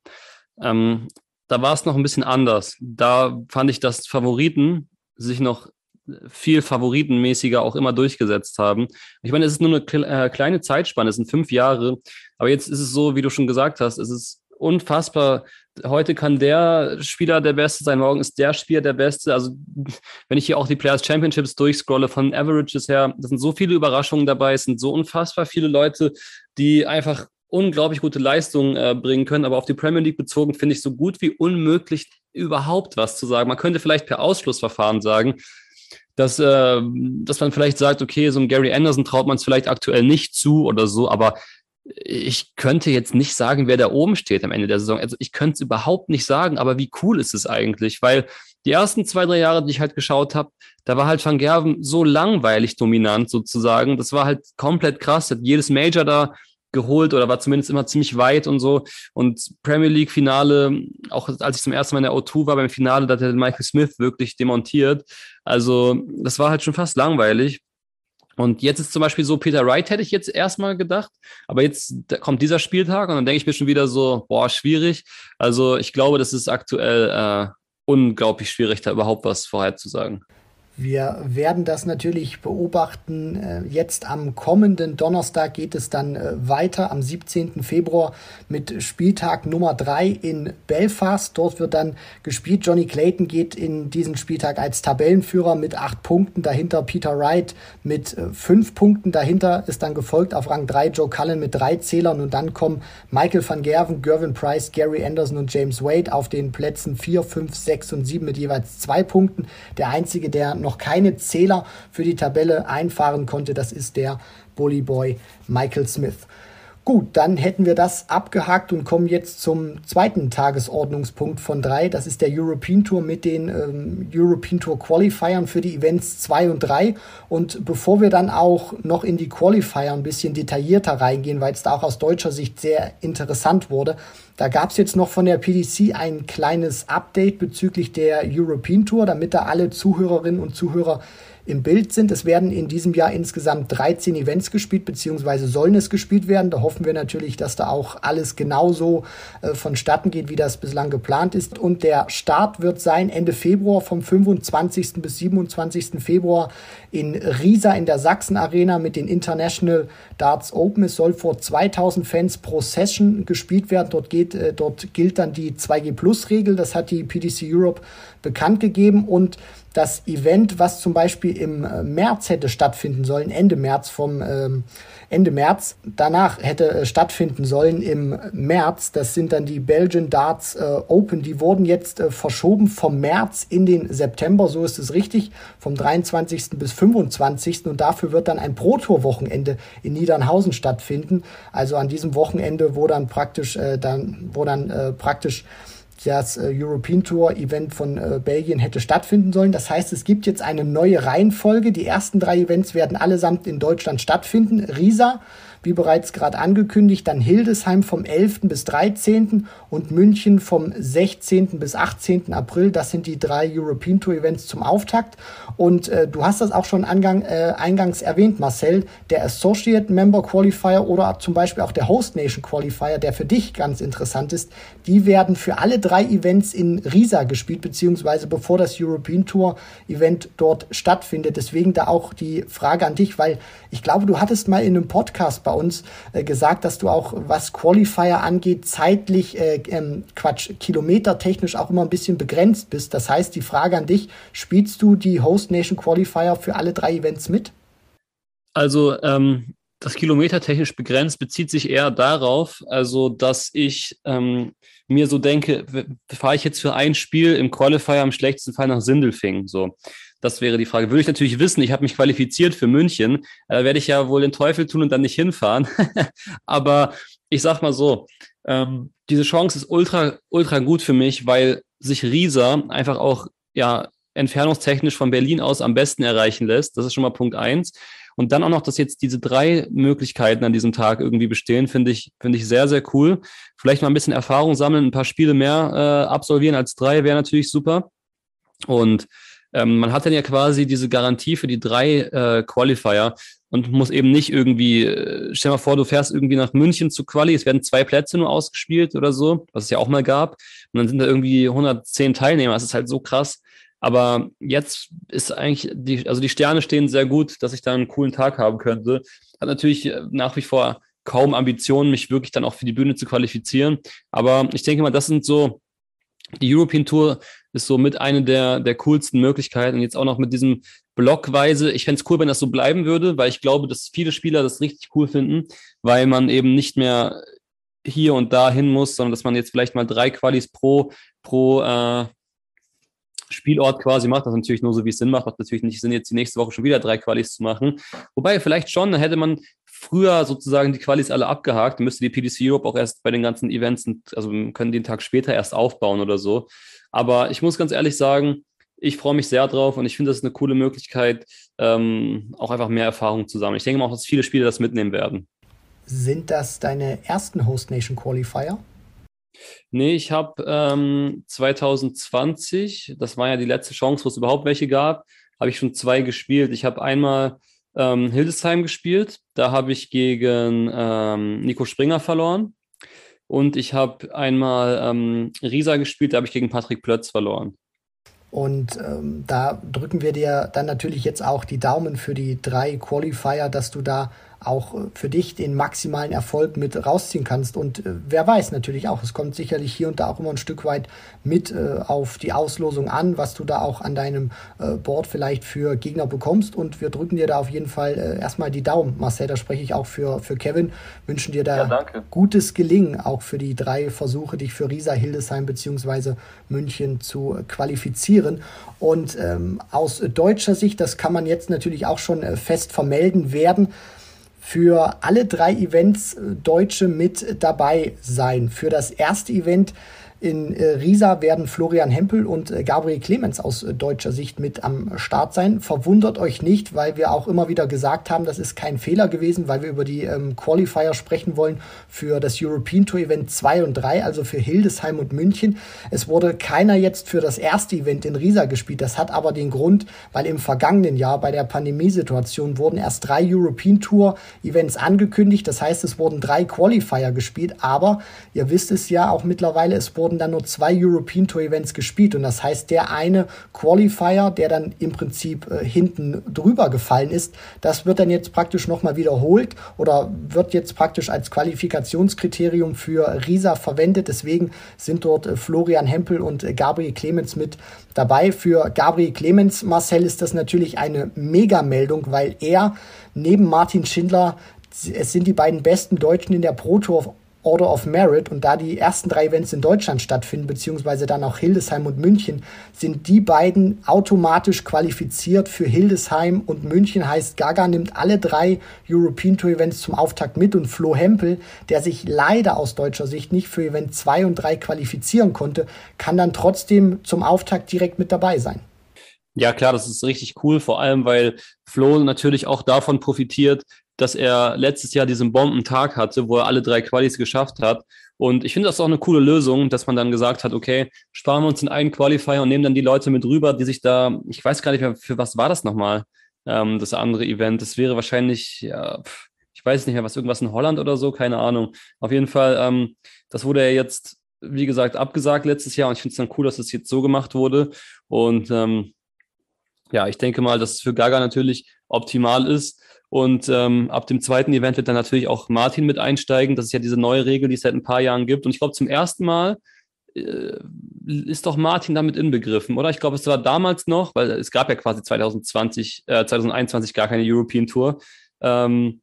ähm, da war es noch ein bisschen anders. Da fand ich, dass Favoriten sich noch viel favoritenmäßiger auch immer durchgesetzt haben. Ich meine, es ist nur eine äh, kleine Zeitspanne, es sind fünf Jahre, aber jetzt ist es so, wie du schon gesagt hast, es ist unfassbar. Heute kann der Spieler der Beste sein, morgen ist der Spieler der Beste. Also, wenn ich hier auch die Players Championships durchscrolle, von Averages her, da sind so viele Überraschungen dabei, es sind so unfassbar viele Leute, die einfach unglaublich gute Leistungen äh, bringen können. Aber auf die Premier League bezogen finde ich so gut wie unmöglich überhaupt was zu sagen. Man könnte vielleicht per Ausschlussverfahren sagen, dass, äh, dass man vielleicht sagt, okay, so ein Gary Anderson traut man es vielleicht aktuell nicht zu oder so, aber ich könnte jetzt nicht sagen, wer da oben steht am Ende der Saison. Also ich könnte es überhaupt nicht sagen, aber wie cool ist es eigentlich? Weil die ersten zwei, drei Jahre, die ich halt geschaut habe, da war halt Van Gerven so langweilig dominant sozusagen. Das war halt komplett krass. Hat jedes Major da geholt oder war zumindest immer ziemlich weit und so. Und Premier League Finale, auch als ich zum ersten Mal in der O2 war beim Finale, da hat der Michael Smith wirklich demontiert. Also das war halt schon fast langweilig. Und jetzt ist zum Beispiel so, Peter Wright hätte ich jetzt erstmal gedacht, aber jetzt kommt dieser Spieltag und dann denke ich mir schon wieder so, boah, schwierig. Also ich glaube, das ist aktuell äh, unglaublich schwierig, da überhaupt was vorherzusagen.
Wir werden das natürlich beobachten. Äh, jetzt am kommenden Donnerstag geht es dann äh, weiter am 17. Februar mit Spieltag Nummer 3 in Belfast. Dort wird dann gespielt. Johnny Clayton geht in diesen Spieltag als Tabellenführer mit 8 Punkten. Dahinter Peter Wright mit 5 äh, Punkten. Dahinter ist dann gefolgt auf Rang 3 Joe Cullen mit 3 Zählern. Und dann kommen Michael van Gerven, Gervin Price, Gary Anderson und James Wade auf den Plätzen 4, 5, 6 und 7 mit jeweils 2 Punkten. Der einzige, der noch noch keine Zähler für die Tabelle einfahren konnte. Das ist der Bully Boy Michael Smith. Gut, dann hätten wir das abgehakt und kommen jetzt zum zweiten Tagesordnungspunkt von drei. Das ist der European Tour mit den ähm, European Tour Qualifiern für die Events 2 und 3. Und bevor wir dann auch noch in die Qualifier ein bisschen detaillierter reingehen, weil es da auch aus deutscher Sicht sehr interessant wurde, da gab es jetzt noch von der PDC ein kleines Update bezüglich der European Tour, damit da alle Zuhörerinnen und Zuhörer im Bild sind. Es werden in diesem Jahr insgesamt 13 Events gespielt, beziehungsweise sollen es gespielt werden. Da hoffen wir natürlich, dass da auch alles genauso äh, vonstatten geht, wie das bislang geplant ist. Und der Start wird sein Ende Februar vom 25. bis 27. Februar in Riesa in der Sachsen Arena mit den International Darts Open. Es soll vor 2000 Fans pro Session gespielt werden. Dort geht, äh, dort gilt dann die 2G Plus Regel. Das hat die PDC Europe bekannt gegeben und das Event, was zum Beispiel im äh, März hätte stattfinden sollen, Ende März vom ähm, Ende März, danach hätte äh, stattfinden sollen im März, das sind dann die Belgian Darts äh, Open, die wurden jetzt äh, verschoben vom März in den September, so ist es richtig, vom 23. bis 25. und dafür wird dann ein Pro Tour Wochenende in Niedernhausen stattfinden, also an diesem Wochenende, wo dann praktisch äh, dann wo dann äh, praktisch das äh, European Tour Event von äh, Belgien hätte stattfinden sollen. Das heißt, es gibt jetzt eine neue Reihenfolge. Die ersten drei Events werden allesamt in Deutschland stattfinden. Riesa wie bereits gerade angekündigt, dann Hildesheim vom 11. bis 13. und München vom 16. bis 18. April. Das sind die drei European Tour Events zum Auftakt. Und äh, du hast das auch schon angang, äh, eingangs erwähnt, Marcel, der Associate Member Qualifier oder zum Beispiel auch der Host Nation Qualifier, der für dich ganz interessant ist, die werden für alle drei Events in Riesa gespielt, beziehungsweise bevor das European Tour Event dort stattfindet. Deswegen da auch die Frage an dich, weil ich glaube, du hattest mal in einem Podcast bei uns äh, gesagt, dass du auch, was Qualifier angeht, zeitlich, äh, ähm, Quatsch, kilometertechnisch auch immer ein bisschen begrenzt bist. Das heißt, die Frage an dich, spielst du die Host Nation Qualifier für alle drei Events mit?
Also ähm, das Kilometer technisch begrenzt bezieht sich eher darauf, also dass ich ähm, mir so denke, fahre ich jetzt für ein Spiel im Qualifier im schlechtesten Fall nach Sindelfing. So, das wäre die Frage. Würde ich natürlich wissen, ich habe mich qualifiziert für München, da werde ich ja wohl den Teufel tun und dann nicht hinfahren. <laughs> Aber ich sag mal so, ähm, diese Chance ist ultra, ultra gut für mich, weil sich Riesa einfach auch ja entfernungstechnisch von Berlin aus am besten erreichen lässt. Das ist schon mal Punkt eins. Und dann auch noch, dass jetzt diese drei Möglichkeiten an diesem Tag irgendwie bestehen, finde ich, finde ich sehr, sehr cool. Vielleicht mal ein bisschen Erfahrung sammeln, ein paar Spiele mehr äh, absolvieren als drei wäre natürlich super. Und ähm, man hat dann ja quasi diese Garantie für die drei äh, Qualifier und muss eben nicht irgendwie, äh, stell mal vor, du fährst irgendwie nach München zu Quali, es werden zwei Plätze nur ausgespielt oder so, was es ja auch mal gab. Und dann sind da irgendwie 110 Teilnehmer. Das ist halt so krass. Aber jetzt ist eigentlich die, also die Sterne stehen sehr gut, dass ich da einen coolen Tag haben könnte. Hat natürlich äh, nach wie vor kaum Ambitionen, mich wirklich dann auch für die Bühne zu qualifizieren. Aber ich denke mal, das sind so, die European Tour ist so mit eine der, der coolsten Möglichkeiten. Und jetzt auch noch mit diesem Blockweise. Ich fände es cool, wenn das so bleiben würde, weil ich glaube, dass viele Spieler das richtig cool finden, weil man eben nicht mehr hier und da hin muss, sondern dass man jetzt vielleicht mal drei Qualis pro, pro äh, Spielort quasi macht, das natürlich nur so, wie es Sinn macht, macht natürlich nicht Sinn, jetzt die nächste Woche schon wieder drei Qualis zu machen. Wobei vielleicht schon, dann hätte man früher sozusagen die Qualis alle abgehakt, müsste die PDC Europe auch erst bei den ganzen Events, also können den Tag später erst aufbauen oder so. Aber ich muss ganz ehrlich sagen, ich freue mich sehr drauf und ich finde, das ist eine coole Möglichkeit, ähm, auch einfach mehr Erfahrung zu sammeln. Ich denke mal auch, dass viele Spieler das mitnehmen werden.
Sind das deine ersten Host Nation Qualifier?
Nee, ich habe ähm, 2020, das war ja die letzte Chance, wo es überhaupt welche gab, habe ich schon zwei gespielt. Ich habe einmal ähm, Hildesheim gespielt, da habe ich gegen ähm, Nico Springer verloren. Und ich habe einmal ähm, Risa gespielt, da habe ich gegen Patrick Plötz verloren.
Und ähm, da drücken wir dir dann natürlich jetzt auch die Daumen für die drei Qualifier, dass du da auch äh, für dich den maximalen Erfolg mit rausziehen kannst. Und äh, wer weiß natürlich auch, es kommt sicherlich hier und da auch immer ein Stück weit mit äh, auf die Auslosung an, was du da auch an deinem äh, Board vielleicht für Gegner bekommst. Und wir drücken dir da auf jeden Fall äh, erstmal die Daumen. Marcel, da spreche ich auch für, für Kevin. Wünschen dir da ja, gutes Gelingen, auch für die drei Versuche, dich für Riesa, Hildesheim bzw. München zu qualifizieren. Und ähm, aus deutscher Sicht, das kann man jetzt natürlich auch schon äh, fest vermelden werden, für alle drei Events äh, Deutsche mit dabei sein. Für das erste Event in äh, Riesa werden Florian Hempel und äh, Gabriel Clemens aus äh, deutscher Sicht mit am Start sein. Verwundert euch nicht, weil wir auch immer wieder gesagt haben, das ist kein Fehler gewesen, weil wir über die ähm, Qualifier sprechen wollen für das European Tour Event 2 und 3, also für Hildesheim und München. Es wurde keiner jetzt für das erste Event in Riesa gespielt. Das hat aber den Grund, weil im vergangenen Jahr bei der Pandemiesituation wurden erst drei European Tour Events angekündigt. Das heißt, es wurden drei Qualifier gespielt, aber ihr wisst es ja auch mittlerweile, es wurden wurden dann nur zwei European Tour Events gespielt. Und das heißt, der eine Qualifier, der dann im Prinzip äh, hinten drüber gefallen ist, das wird dann jetzt praktisch nochmal wiederholt oder wird jetzt praktisch als Qualifikationskriterium für Risa verwendet. Deswegen sind dort äh, Florian Hempel und äh, Gabriel Clemens mit dabei. Für Gabriel Clemens, Marcel, ist das natürlich eine Megameldung, weil er neben Martin Schindler es sind die beiden besten Deutschen in der Pro Tour Order of Merit. Und da die ersten drei Events in Deutschland stattfinden, beziehungsweise dann auch Hildesheim und München, sind die beiden automatisch qualifiziert für Hildesheim und München. Heißt Gaga nimmt alle drei European Tour Events zum Auftakt mit. Und Flo Hempel, der sich leider aus deutscher Sicht nicht für Event 2 und 3 qualifizieren konnte, kann dann trotzdem zum Auftakt direkt mit dabei sein.
Ja, klar, das ist richtig cool, vor allem weil Flo natürlich auch davon profitiert, dass er letztes Jahr diesen Bombentag hatte, wo er alle drei Qualis geschafft hat. Und ich finde das auch eine coole Lösung, dass man dann gesagt hat, okay, sparen wir uns den einen Qualifier und nehmen dann die Leute mit rüber, die sich da, ich weiß gar nicht mehr, für was war das nochmal, ähm, das andere Event. Das wäre wahrscheinlich, ja, ich weiß nicht mehr, was irgendwas in Holland oder so, keine Ahnung. Auf jeden Fall, ähm, das wurde ja jetzt, wie gesagt, abgesagt letztes Jahr und ich finde es dann cool, dass das jetzt so gemacht wurde. Und ähm, ja, ich denke mal, dass es für Gaga natürlich optimal ist. Und ähm, ab dem zweiten Event wird dann natürlich auch Martin mit einsteigen. Das ist ja diese neue Regel, die es seit ein paar Jahren gibt. Und ich glaube, zum ersten Mal äh, ist doch Martin damit inbegriffen, oder? Ich glaube, es war damals noch, weil es gab ja quasi 2020, äh, 2021 gar keine European Tour. Ähm,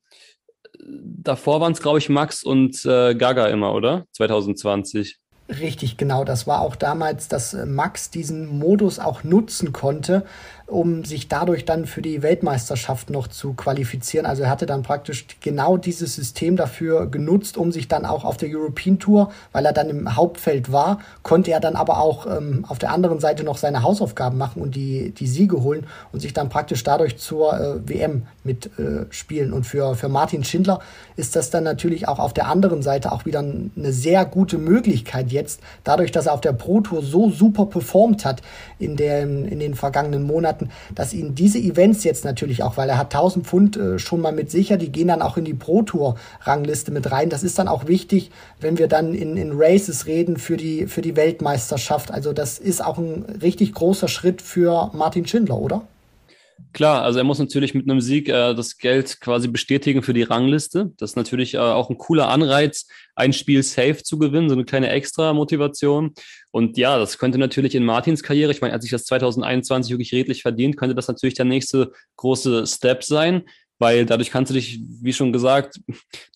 davor waren es, glaube ich, Max und äh, Gaga immer, oder? 2020.
Richtig, genau. Das war auch damals, dass äh, Max diesen Modus auch nutzen konnte, um sich dadurch dann für die Weltmeisterschaft noch zu qualifizieren. Also er hatte dann praktisch genau dieses System dafür genutzt, um sich dann auch auf der European Tour, weil er dann im Hauptfeld war, konnte er dann aber auch ähm, auf der anderen Seite noch seine Hausaufgaben machen und die, die Siege holen und sich dann praktisch dadurch zur äh, WM mitspielen. Äh, und für, für Martin Schindler ist das dann natürlich auch auf der anderen Seite auch wieder eine sehr gute Möglichkeit jetzt, dadurch, dass er auf der Pro Tour so super performt hat in, den in den vergangenen Monaten, hatten, dass ihn diese Events jetzt natürlich auch, weil er hat 1000 Pfund äh, schon mal mit sicher, die gehen dann auch in die Pro Tour Rangliste mit rein. Das ist dann auch wichtig, wenn wir dann in, in Races reden für die, für die Weltmeisterschaft. Also das ist auch ein richtig großer Schritt für Martin Schindler, oder?
Klar, also er muss natürlich mit einem Sieg äh, das Geld quasi bestätigen für die Rangliste. Das ist natürlich äh, auch ein cooler Anreiz, ein Spiel safe zu gewinnen, so eine kleine Extra-Motivation. Und ja, das könnte natürlich in Martins Karriere, ich meine, als sich das 2021 wirklich redlich verdient, könnte das natürlich der nächste große Step sein weil dadurch kannst du dich, wie schon gesagt,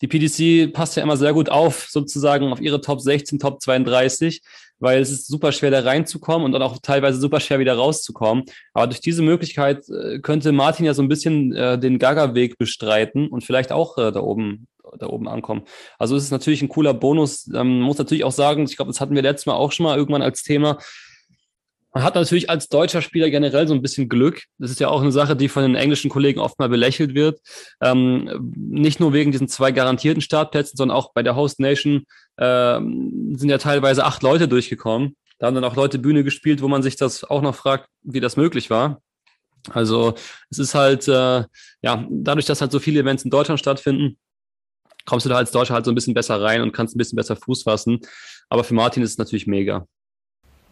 die PDC passt ja immer sehr gut auf, sozusagen auf ihre Top 16, Top 32 weil es ist super schwer, da reinzukommen und dann auch teilweise super schwer wieder rauszukommen. Aber durch diese Möglichkeit äh, könnte Martin ja so ein bisschen äh, den Gaga-Weg bestreiten und vielleicht auch äh, da oben da oben ankommen. Also es ist natürlich ein cooler Bonus. Ähm, muss natürlich auch sagen, ich glaube, das hatten wir letztes Mal auch schon mal irgendwann als Thema. Man hat natürlich als deutscher Spieler generell so ein bisschen Glück. Das ist ja auch eine Sache, die von den englischen Kollegen oft mal belächelt wird. Ähm, nicht nur wegen diesen zwei garantierten Startplätzen, sondern auch bei der Host Nation ähm, sind ja teilweise acht Leute durchgekommen. Da haben dann auch Leute Bühne gespielt, wo man sich das auch noch fragt, wie das möglich war. Also es ist halt, äh, ja, dadurch, dass halt so viele Events in Deutschland stattfinden, kommst du da als Deutscher halt so ein bisschen besser rein und kannst ein bisschen besser Fuß fassen. Aber für Martin ist es natürlich mega.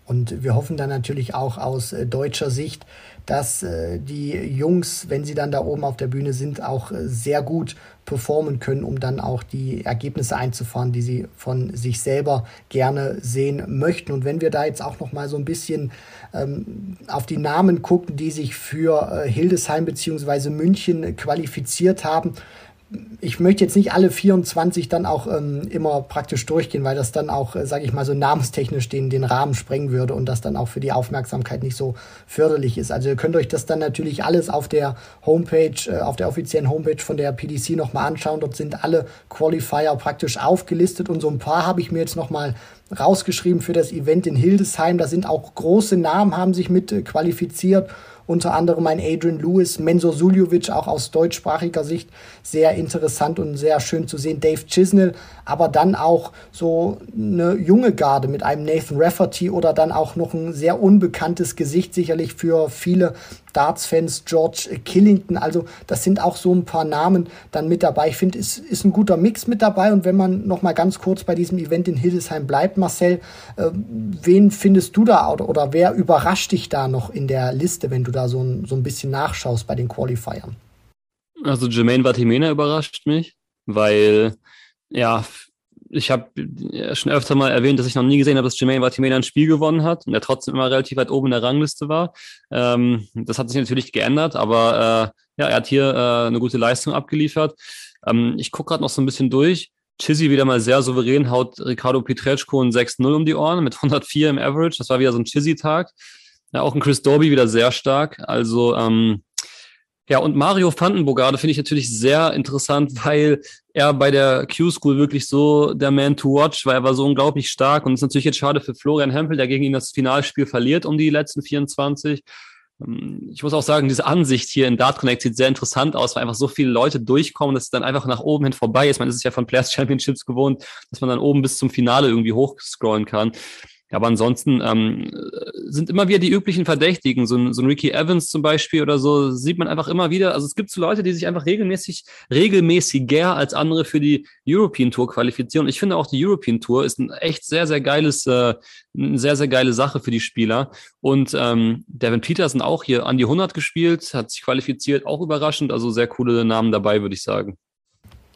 Und wir hoffen dann natürlich auch aus äh, deutscher Sicht, dass äh, die Jungs, wenn sie dann da oben auf der Bühne sind, auch äh, sehr gut performen können, um dann auch die Ergebnisse einzufahren, die sie von sich selber gerne sehen möchten. Und wenn wir da jetzt auch noch mal so ein bisschen ähm, auf die Namen gucken, die sich für Hildesheim beziehungsweise München qualifiziert haben, ich möchte jetzt nicht alle 24 dann auch ähm, immer praktisch durchgehen, weil das dann auch, äh, sage ich mal, so namenstechnisch den, den Rahmen sprengen würde und das dann auch für die Aufmerksamkeit nicht so förderlich ist. Also ihr könnt euch das dann natürlich alles auf der Homepage, äh, auf der offiziellen Homepage von der PDC nochmal anschauen. Dort sind alle Qualifier praktisch aufgelistet und so ein paar habe ich mir jetzt nochmal rausgeschrieben für das Event in Hildesheim. Da sind auch große Namen, haben sich mit äh, qualifiziert unter anderem ein Adrian Lewis, Mensur Suljovic, auch aus deutschsprachiger Sicht sehr interessant und sehr schön zu sehen. Dave Chisnell, aber dann auch so eine junge Garde mit einem Nathan Rafferty oder dann auch noch ein sehr unbekanntes Gesicht, sicherlich für viele Darts-Fans, George Killington. Also das sind auch so ein paar Namen dann mit dabei. Ich finde, es ist ein guter Mix mit dabei. Und wenn man noch mal ganz kurz bei diesem Event in Hildesheim bleibt, Marcel, äh, wen findest du da oder, oder wer überrascht dich da noch in der Liste, wenn du da so ein, so ein bisschen nachschaust bei den Qualifiern?
Also Jermaine Vatimena überrascht mich, weil ja, ich habe schon öfter mal erwähnt, dass ich noch nie gesehen habe, dass Jermaine Vatimena ein Spiel gewonnen hat und er trotzdem immer relativ weit oben in der Rangliste war. Ähm, das hat sich natürlich geändert, aber äh, ja, er hat hier äh, eine gute Leistung abgeliefert. Ähm, ich gucke gerade noch so ein bisschen durch. Chizzy wieder mal sehr souverän, haut Ricardo Pietreczko ein 6-0 um die Ohren mit 104 im Average. Das war wieder so ein Chizzy-Tag. Ja, auch ein Chris Dorby wieder sehr stark. Also ähm, ja, und Mario Vandenbogarde finde ich natürlich sehr interessant, weil er bei der Q-School wirklich so der Man to watch war. Er war so unglaublich stark und es ist natürlich jetzt schade für Florian Hempel, der gegen ihn das Finalspiel verliert um die letzten 24. ähm, ich muss auch sagen, diese Ansicht hier in Dart Connect sieht sehr interessant aus, weil einfach so viele Leute durchkommen, dass es dann einfach nach oben hin vorbei ist. Man ist es ja von Players Championships gewohnt, dass man dann oben bis zum Finale irgendwie hochscrollen kann. Aber ansonsten ähm, sind immer wieder die üblichen Verdächtigen. So ein, so ein Ricky Evans zum Beispiel oder so sieht man einfach immer wieder. Also es gibt so Leute, die sich einfach regelmäßig, regelmäßiger als andere für die European Tour qualifizieren. Ich finde auch die European Tour ist ein echt sehr, sehr geiles, äh, eine sehr, sehr geile Sache für die Spieler. Und ähm, Devin Peterson auch hier an die 100 gespielt, hat sich qualifiziert, auch überraschend. Also sehr coole Namen dabei, würde ich sagen.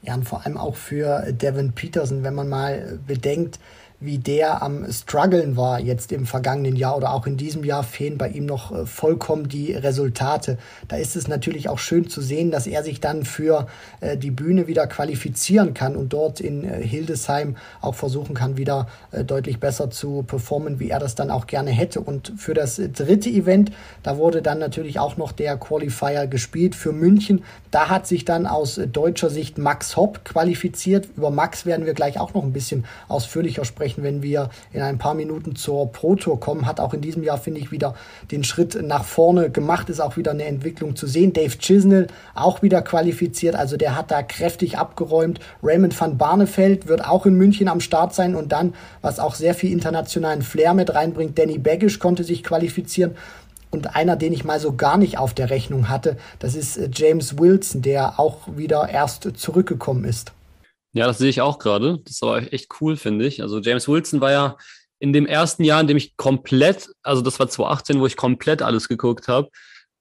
Ja, und vor allem auch für Devin Peterson, wenn man mal bedenkt, wie der am struggeln war jetzt im vergangenen Jahr oder auch in diesem Jahr fehlen bei ihm noch äh, vollkommen die Resultate. Da ist es natürlich auch schön zu sehen, dass er sich dann für äh, die Bühne wieder qualifizieren kann und dort in äh, Hildesheim auch versuchen kann, wieder deutlich besser zu performen, wie er das dann auch gerne hätte. Und für das dritte Event, da wurde dann natürlich auch noch der Qualifier gespielt für München. Da hat sich dann aus deutscher Sicht Max Hopp qualifiziert. Über Max werden wir gleich auch noch ein bisschen ausführlicher sprechen sprechen, wenn wir in ein paar Minuten zur Pro Tour kommen. Hat auch in diesem Jahr, finde ich, wieder den Schritt nach vorne gemacht. Ist auch wieder eine Entwicklung zu sehen. Dave Chisnell auch wieder qualifiziert. Also der hat da kräftig abgeräumt. Raymond van Barneveld wird auch in München am Start sein. Und dann, was auch sehr viel internationalen Flair mit reinbringt, Danny Baggish konnte sich qualifizieren. Und einer, den ich mal so gar nicht auf der Rechnung hatte, das ist äh, James Wilson, der auch wieder erst zurückgekommen ist.
Ja, das sehe ich auch gerade. Das ist aber echt cool, finde ich. Also James Wilson war ja in dem ersten Jahr, in dem ich komplett, also das war 2018, wo ich komplett alles geguckt habe,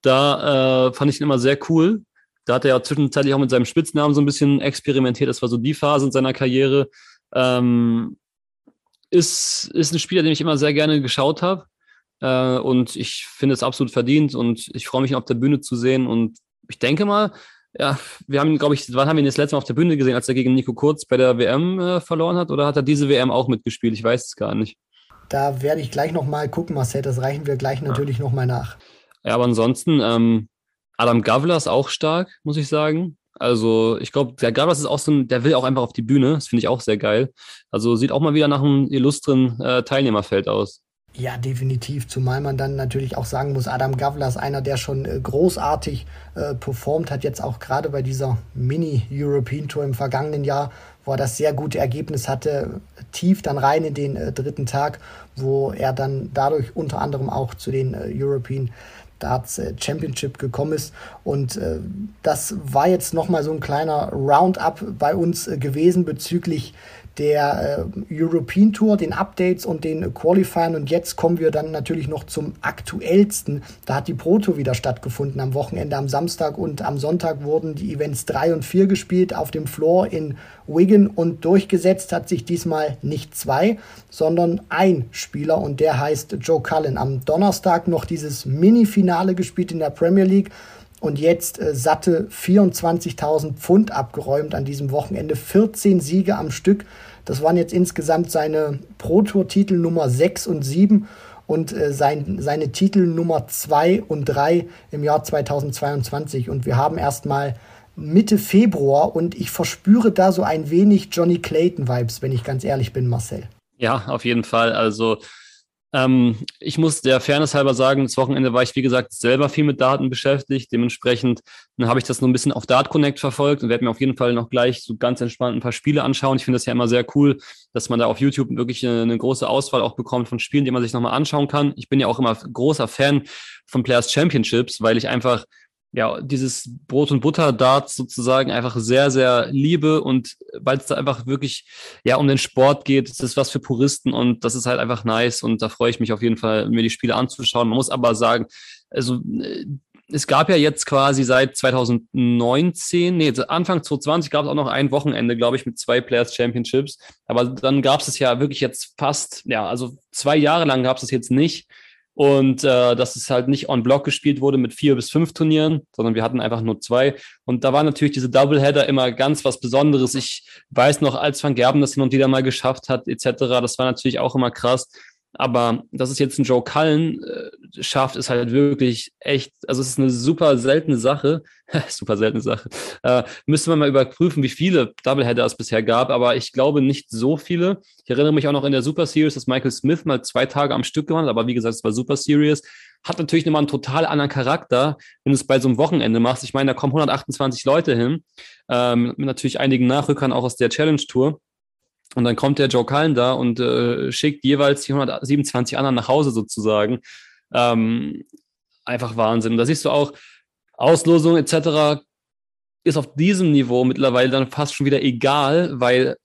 da äh, fand ich ihn immer sehr cool. Da hat er ja zwischenzeitlich auch mit seinem Spitznamen so ein bisschen experimentiert. Das war so die Phase in seiner Karriere. Ähm, ist, ist ein Spieler, den ich immer sehr gerne geschaut habe. Äh, und ich finde es absolut verdient und ich freue mich, ihn auf der Bühne zu sehen. Und ich denke mal, ja, wir haben, glaube ich, wann haben wir ihn das letzte Mal auf der Bühne gesehen, als er gegen Nico Kurz bei der WM äh, verloren hat? Oder hat er diese WM auch mitgespielt? Ich weiß es gar nicht.
Da werde ich gleich nochmal gucken, Marcel. Das reichen wir gleich natürlich ja. nochmal nach.
Ja, aber ansonsten, ähm, Adam Gavler ist auch stark, muss ich sagen. Also, ich glaube, der Gavlas ist auch so ein, der will auch einfach auf die Bühne. Das finde ich auch sehr geil. Also, sieht auch mal wieder nach einem illustren äh, Teilnehmerfeld aus.
Ja, definitiv. Zumal man dann natürlich auch sagen muss, Adam Gavlas, einer, der schon äh, großartig äh, performt hat, jetzt auch gerade bei dieser Mini-European Tour im vergangenen Jahr, wo er das sehr gute Ergebnis hatte, tief dann rein in den äh, dritten Tag, wo er dann dadurch unter anderem auch zu den äh, European Darts äh, Championship gekommen ist. Und äh, das war jetzt nochmal so ein kleiner Roundup bei uns gewesen bezüglich der äh, European Tour, den Updates und den Qualifiern. Und jetzt kommen wir dann natürlich noch zum aktuellsten. Da hat die Pro Tour wieder stattgefunden am Wochenende, am Samstag und am Sonntag wurden die Events 3 und 4 gespielt auf dem Floor in Wigan und durchgesetzt hat sich diesmal nicht zwei, sondern ein Spieler und der heißt Joe Cullen. Am Donnerstag noch dieses Mini-Finale gespielt in der Premier League und jetzt äh, satte 24.000 Pfund abgeräumt an diesem Wochenende. 14 Siege am Stück. Das waren jetzt insgesamt seine Pro-Tour-Titel Nummer 6 und 7 und äh, sein, seine Titel Nummer 2 und 3 im Jahr 2022. Und wir haben erstmal Mitte Februar und ich verspüre da so ein wenig Johnny Clayton-Vibes, wenn ich ganz ehrlich bin, Marcel.
Ja, auf jeden Fall. Also ähm, ich muss der Fairness halber sagen, das Wochenende war ich, wie gesagt, selber viel mit Daten beschäftigt. Dementsprechend habe ich das nur ein bisschen auf Dart Connect verfolgt und werde mir auf jeden Fall noch gleich so ganz entspannt ein paar Spiele anschauen. Ich finde das ja immer sehr cool, dass man da auf YouTube wirklich eine, eine große Auswahl auch bekommt von Spielen, die man sich nochmal anschauen kann. Ich bin ja auch immer großer Fan von Players Championships, weil ich einfach ja, dieses Brot- und Butter-Darts sozusagen einfach sehr, sehr liebe und weil es da einfach wirklich ja um den Sport geht, das ist was für Puristen und das ist halt einfach nice und da freue ich mich auf jeden Fall, mir die Spiele anzuschauen. Man muss aber sagen, also äh, es gab ja jetzt quasi seit 2019, nee, Anfang 2020 gab es auch noch ein Wochenende, glaube ich, mit zwei Players Championships. Aber dann gab es es ja wirklich jetzt fast, ja, also zwei Jahre lang gab es es jetzt nicht. Und äh, dass es halt nicht on Block gespielt wurde mit vier bis fünf Turnieren, sondern wir hatten einfach nur zwei. Und da war natürlich diese Doubleheader immer ganz was Besonderes. Ich weiß noch, als Van Gerben das hin und wieder mal geschafft hat, etc., das war natürlich auch immer krass. Aber dass es jetzt ein Joe Cullen äh, schafft, ist halt wirklich echt, also es ist eine super seltene Sache. <laughs> super seltene Sache. Äh, müsste man mal überprüfen, wie viele Doubleheader es bisher gab, aber ich glaube nicht so viele. Ich erinnere mich auch noch in der Super Series, dass Michael Smith mal zwei Tage am Stück hat, aber wie gesagt, es war Super Series. Hat natürlich nochmal einen total anderen Charakter, wenn du es bei so einem Wochenende machst. Ich meine, da kommen 128 Leute hin, ähm, mit natürlich einigen Nachrückern auch aus der Challenge Tour. Und dann kommt der Joe Cullen da und äh, schickt jeweils die 127 anderen nach Hause sozusagen. Ähm, einfach Wahnsinn. Und da siehst du auch, Auslosung etc. ist auf diesem Niveau mittlerweile dann fast schon wieder egal, weil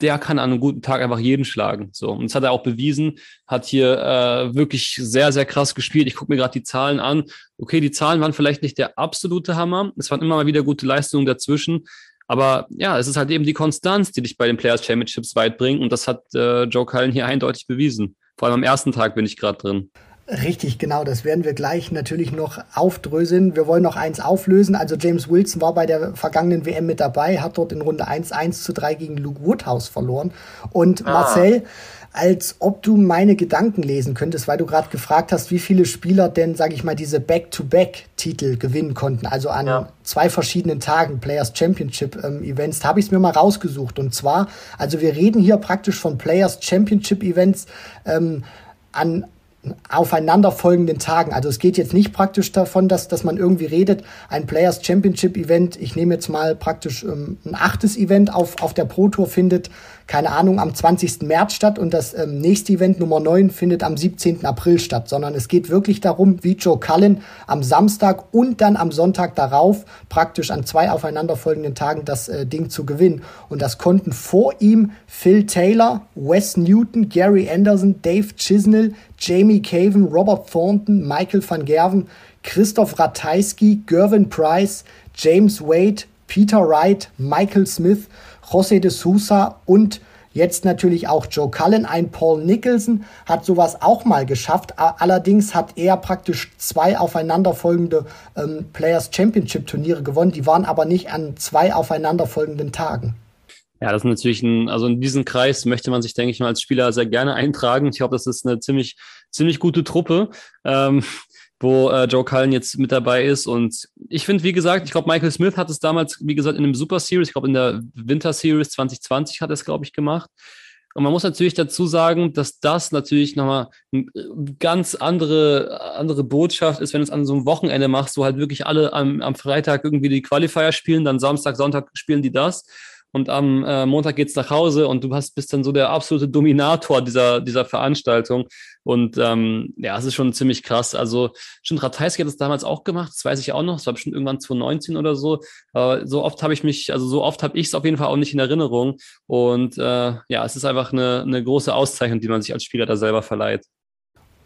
der kann an einem guten Tag einfach jeden schlagen. So. Und das hat er auch bewiesen, hat hier äh, wirklich sehr, sehr krass gespielt. Ich gucke mir gerade die Zahlen an. Okay, die Zahlen waren vielleicht nicht der absolute Hammer. Es waren immer mal wieder gute Leistungen dazwischen. Aber ja, es ist halt eben die Konstanz, die dich bei den Players Championships weit bringt. Und das hat äh, Joe Cullen hier eindeutig bewiesen. Vor allem am ersten Tag bin ich gerade drin.
Richtig, genau. Das werden wir gleich natürlich noch aufdröseln. Wir wollen noch eins auflösen. Also James Wilson war bei der vergangenen WM mit dabei, hat dort in Runde 1 1 zu 3 gegen Luke Woodhouse verloren. Und ah. Marcel, als ob du meine Gedanken lesen könntest, weil du gerade gefragt hast, wie viele Spieler denn, sage ich mal, diese Back-to-Back-Titel gewinnen konnten, also an ja. zwei verschiedenen Tagen Players Championship ähm, Events, habe ich es mir mal rausgesucht. Und zwar, also wir reden hier praktisch von Players Championship Events ähm, an aufeinanderfolgenden Tagen. Also es geht jetzt nicht praktisch davon, dass, dass man irgendwie redet, ein Players Championship Event, ich nehme jetzt mal praktisch ähm, ein achtes Event auf, auf der Pro Tour findet keine Ahnung, am 20. März statt und das ähm, nächste Event Nummer 9 findet am 17. April statt, sondern es geht wirklich darum, wie Joe Cullen am Samstag und dann am Sonntag darauf praktisch an zwei aufeinanderfolgenden Tagen das äh, Ding zu gewinnen. Und das konnten vor ihm Phil Taylor, Wes Newton, Gary Anderson, Dave Chisnell, Jamie Caven, Robert Thornton, Michael van Gerven, Christoph Ratajski, Gervin Price, James Wade, Peter Wright, Michael Smith José de Sousa und jetzt natürlich auch Joe Cullen. Ein Paul Nicholson hat sowas auch mal geschafft. Allerdings hat er praktisch zwei aufeinanderfolgende ähm, Players Championship Turniere gewonnen. Die waren aber nicht an zwei aufeinanderfolgenden Tagen.
Ja, das ist natürlich ein, also in diesen Kreis möchte man sich, denke ich mal, als Spieler sehr gerne eintragen. Ich glaube, das ist eine ziemlich, ziemlich gute Truppe. Ähm, wo äh, Joe Cullen jetzt mit dabei ist. Und ich finde, wie gesagt, ich glaube, Michael Smith hat es damals, wie gesagt, in einem Super Series, ich glaube, in der Winter Series 2020 hat er es, glaube ich, gemacht. Und man muss natürlich dazu sagen, dass das natürlich nochmal eine ganz andere, andere Botschaft ist, wenn du es an so einem Wochenende machst, wo halt wirklich alle am, am Freitag irgendwie die Qualifier spielen, dann Samstag, Sonntag spielen die das und am äh, Montag geht's nach Hause und du hast, bist dann so der absolute Dominator dieser, dieser Veranstaltung. Und ähm, ja, es ist schon ziemlich krass. Also schon Ratajski hat das damals auch gemacht, das weiß ich auch noch, das war bestimmt irgendwann 2019 oder so. Aber so oft habe ich mich, also so oft habe ich es auf jeden Fall auch nicht in Erinnerung. Und äh, ja, es ist einfach eine, eine große Auszeichnung, die man sich als Spieler da selber verleiht.